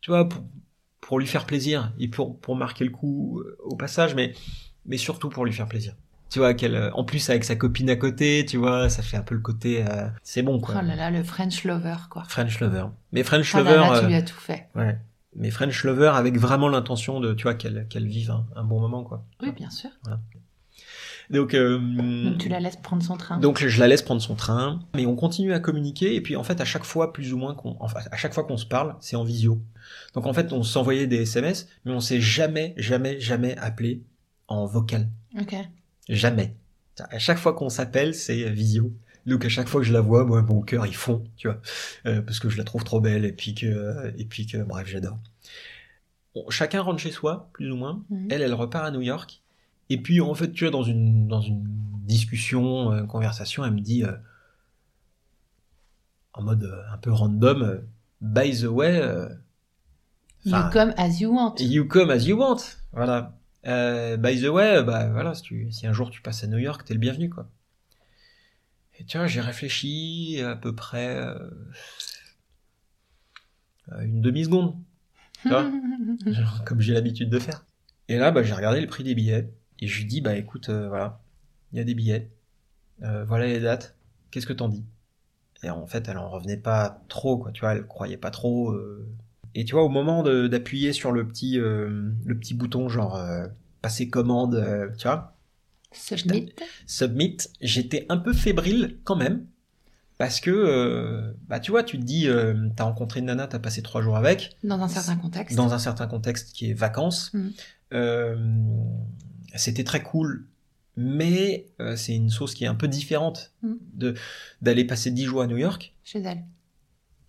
tu vois, pour, pour lui faire plaisir et pour, pour marquer le coup euh, au passage, mais, mais surtout pour lui faire plaisir. Tu vois, qu'elle, euh, en plus avec sa copine à côté, tu vois, ça fait un peu le côté, euh, c'est bon quoi. Oh là là, le French lover, quoi. French lover. Mais French Ah lover, là là, tu euh, lui as tout fait. ouais. Mais French lover avec vraiment l'intention de, tu vois, qu'elle, qu'elle vive un, un bon moment quoi. Oui, bien sûr. Donc, euh, Donc tu la laisses prendre son train. Donc je la laisse prendre son train, mais on continue à communiquer et puis en fait à chaque fois plus ou moins qu'on, enfin à chaque fois qu'on se parle, c'est en visio. Donc en fait on s'envoyait des SMS, mais on s'est jamais, jamais, jamais appelé en vocal, Ok. jamais. À chaque fois qu'on s'appelle, c'est visio. Donc à chaque fois que je la vois, moi mon cœur il fond, tu vois, Euh, parce que je la trouve trop belle et puis que, et puis que, bref j'adore. Bon, chacun rentre chez soi, plus ou moins. Mhm. Elle, elle repart à New York. Et puis, en fait, tu vois, dans une, dans une discussion, euh, conversation, elle me dit, euh, en mode euh, un peu random, euh, by the way, You come as you want. you come as you want. Voilà. By the way, bah voilà, si, tu, si un jour tu passes à New York, t'es le bienvenu, quoi. Et vois, j'ai réfléchi à peu près une demi-seconde. Genre, comme j'ai l'habitude de faire. Et là, bah, j'ai regardé le prix des billets et je lui dis, bah écoute, euh, voilà, il y a des billets, Euh, voilà les dates, qu'est-ce que t'en dis? Et en fait, elle en revenait pas trop, quoi, tu vois, elle croyait pas trop. euh. Et tu vois, au moment d'appuyer sur le petit, le petit bouton, genre passer commande, tu vois, Submit. submit, j'étais un peu fébrile quand même. Parce que, euh, bah, tu vois, tu te dis, euh, t'as rencontré une nana, t'as passé trois jours avec, Dans un certain contexte. dans un certain contexte qui est vacances. Mhm. Euh, C'était très cool, mais euh, c'est une sauce qui est un peu différente de d'aller passer 10 jours à New York. Chez elle.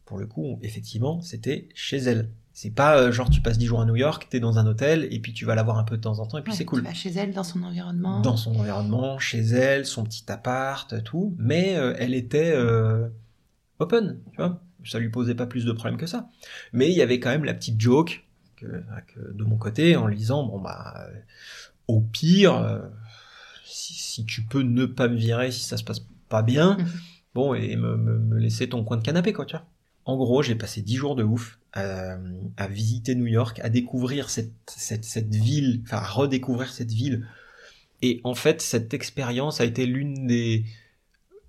Pour le coup, effectivement, c'était chez elle. C'est pas euh, genre tu passes 10 jours à New York, t'es dans un hôtel et puis tu vas la voir un peu de temps en temps et puis Ouais, c'est cool. Tu vas chez elle, dans son environnement. Dans son environnement, chez elle, son petit appart, tout. Mais euh, elle était open, tu vois. Ça lui posait pas plus de problèmes que ça. Mais il y avait quand même la petite joke que, que de mon côté en lui disant bon bah au pire euh, si, si tu peux ne pas me virer si ça se passe pas bien Mhm. bon et me, me, me laisser ton coin de canapé quoi tu vois en gros j'ai passé dix jours de ouf à, à visiter New York à découvrir cette, cette, cette ville enfin à redécouvrir cette ville et en fait cette expérience a été l'une des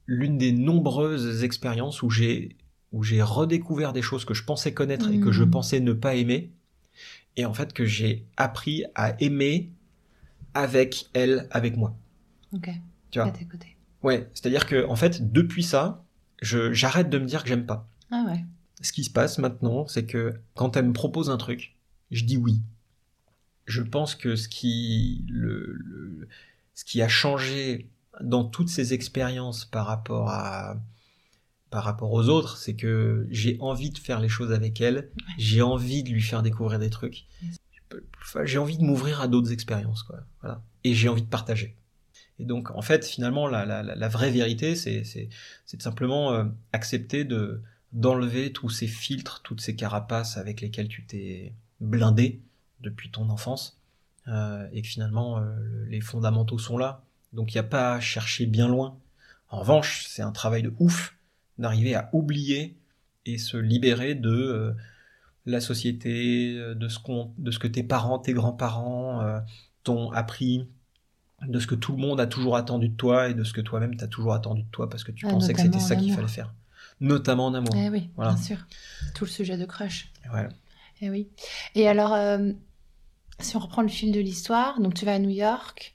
l'une des nombreuses expériences où j'ai où j'ai redécouvert des choses que je pensais connaître et que je Mhm. pensais ne pas aimer et en fait que j'ai appris à aimer avec elle avec moi. Ok. tu vois À tes côtés. ouais c'est à dire que en fait depuis ça j'arrête de me dire que j'aime pas. Ah ouais. ce qui se passe maintenant c'est que quand elle me propose un truc je dis oui. Je pense que ce qui le, le- ce qui a changé dans toutes ces expériences par rapport à par rapport aux autres, c'est que j'ai envie de faire les choses avec elle, j'ai envie de lui faire découvrir des trucs, j'ai envie de m'ouvrir à d'autres expériences, quoi. Voilà. Et j'ai envie de partager. Et donc, en fait, finalement, la, vraie vérité, c'est, simplement euh, accepter de, d'enlever tous ces filtres, toutes ces carapaces avec lesquelles tu t'es blindé depuis ton enfance, euh, et que finalement, euh, le- les fondamentaux sont là. Donc, il n'y a pas à chercher bien loin. En revanche, c'est un travail de ouf d'arriver à oublier et se libérer de, la société, euh, de ce, qu'on, de ce que tes parents, tes grands-parents euh, t'ont appris, de ce que tout le monde a toujours attendu de toi et de ce que toi-même t'as toujours attendu de toi parce que tu Ah, pensais que c'était ça qu'il fallait faire. Notamment en amour. Eh oui, Voilà. bien sûr. Tout le sujet de crush. Ouais. Eh oui. Et alors, euh, si on reprend le fil de l'histoire, donc tu vas à New York.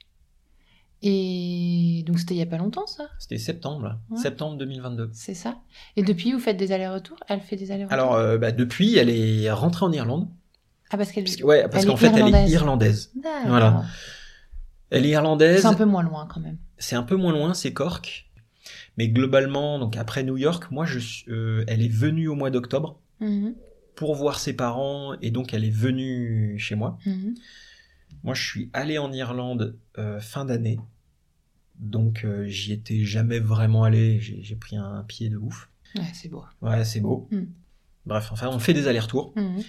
Et donc c'était il y a pas longtemps ça, C'était septembre, là. Ouais. septembre 2022. c'est ça Et depuis vous faites des allers-retours? Elle fait des allers-retours? Alors, euh, bah, depuis, elle est rentrée en Irlande. Ah parce qu'elle Parce ouais, parce qu'en fait, elle est irlandaise. Voilà. Elle est irlandaise. C'est un peu moins loin quand même. C'est un peu moins loin, c'est Cork. Mais globalement, donc après New York, moi, je, euh, elle est venue au mois d'octobre Mhm, pour voir ses parents et donc elle est venue chez moi. mhm. Moi, je suis allé en Irlande euh, fin d'année. Donc, euh, j'y étais jamais vraiment allé. J'ai pris un pied de ouf. Ouais, c'est beau. Ouais, c'est beau. Mm. Bref, enfin, on fait des allers-retours. Mhm.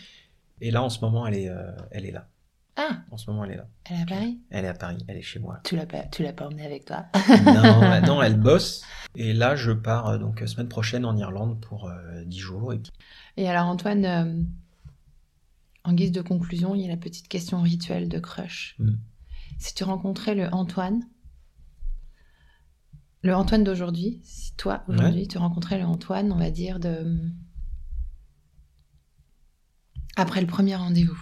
Et là, en ce moment, elle est, euh, elle est là. Ah, En ce moment, elle est là. elle est à Paris? Elle est à Paris. Elle est chez moi. Tu l'as pas, tu l'as pas emmenée avec toi? Non, non, elle bosse. Et là, je pars donc semaine prochaine en Irlande pour euh, 10 jours. Et Et alors Antoine, en guise de conclusion, il y a la petite question rituelle de crush. Mm. Si tu rencontrais le Antoine, le Antoine d'aujourd'hui, si toi aujourd'hui tu rencontrais le Antoine, on va dire de après le premier rendez-vous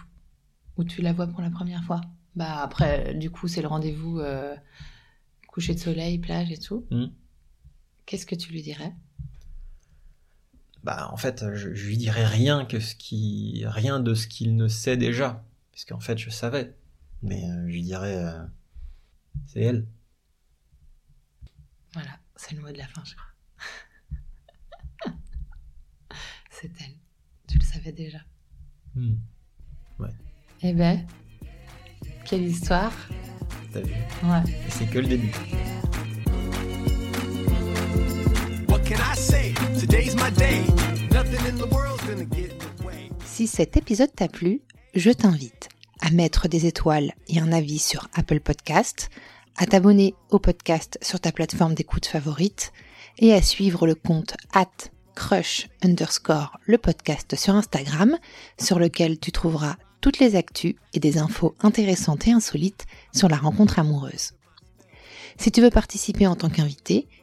où tu la vois pour la première fois. Bah après, du coup, c'est le rendez-vous euh, coucher de soleil, plage et tout. Mm. Qu'est-ce que tu lui dirais? Bah, en fait, je, je lui dirai rien que ce qui, rien de ce qu'il ne sait déjà, puisqu'en fait, je savais. Mais euh, je lui dirais, euh, c'est elle. Voilà, c'est le mot de la fin, je crois. c'est elle. Tu le savais déjà. Hmm, Eh ben, quelle histoire. T'as vu? Ouais. Et c'est que le début. What can I say? Si cet épisode t'a plu, je t'invite à mettre des étoiles et un avis sur Apple Podcast, à t'abonner au podcast sur ta plateforme d'écoute favorite et à suivre le compte at crush underscore le podcast sur Instagram sur lequel tu trouveras toutes les actus et des infos intéressantes et insolites sur la rencontre amoureuse. Si tu veux participer en tant qu'invité,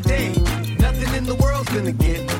day. Nothing in the world's gonna get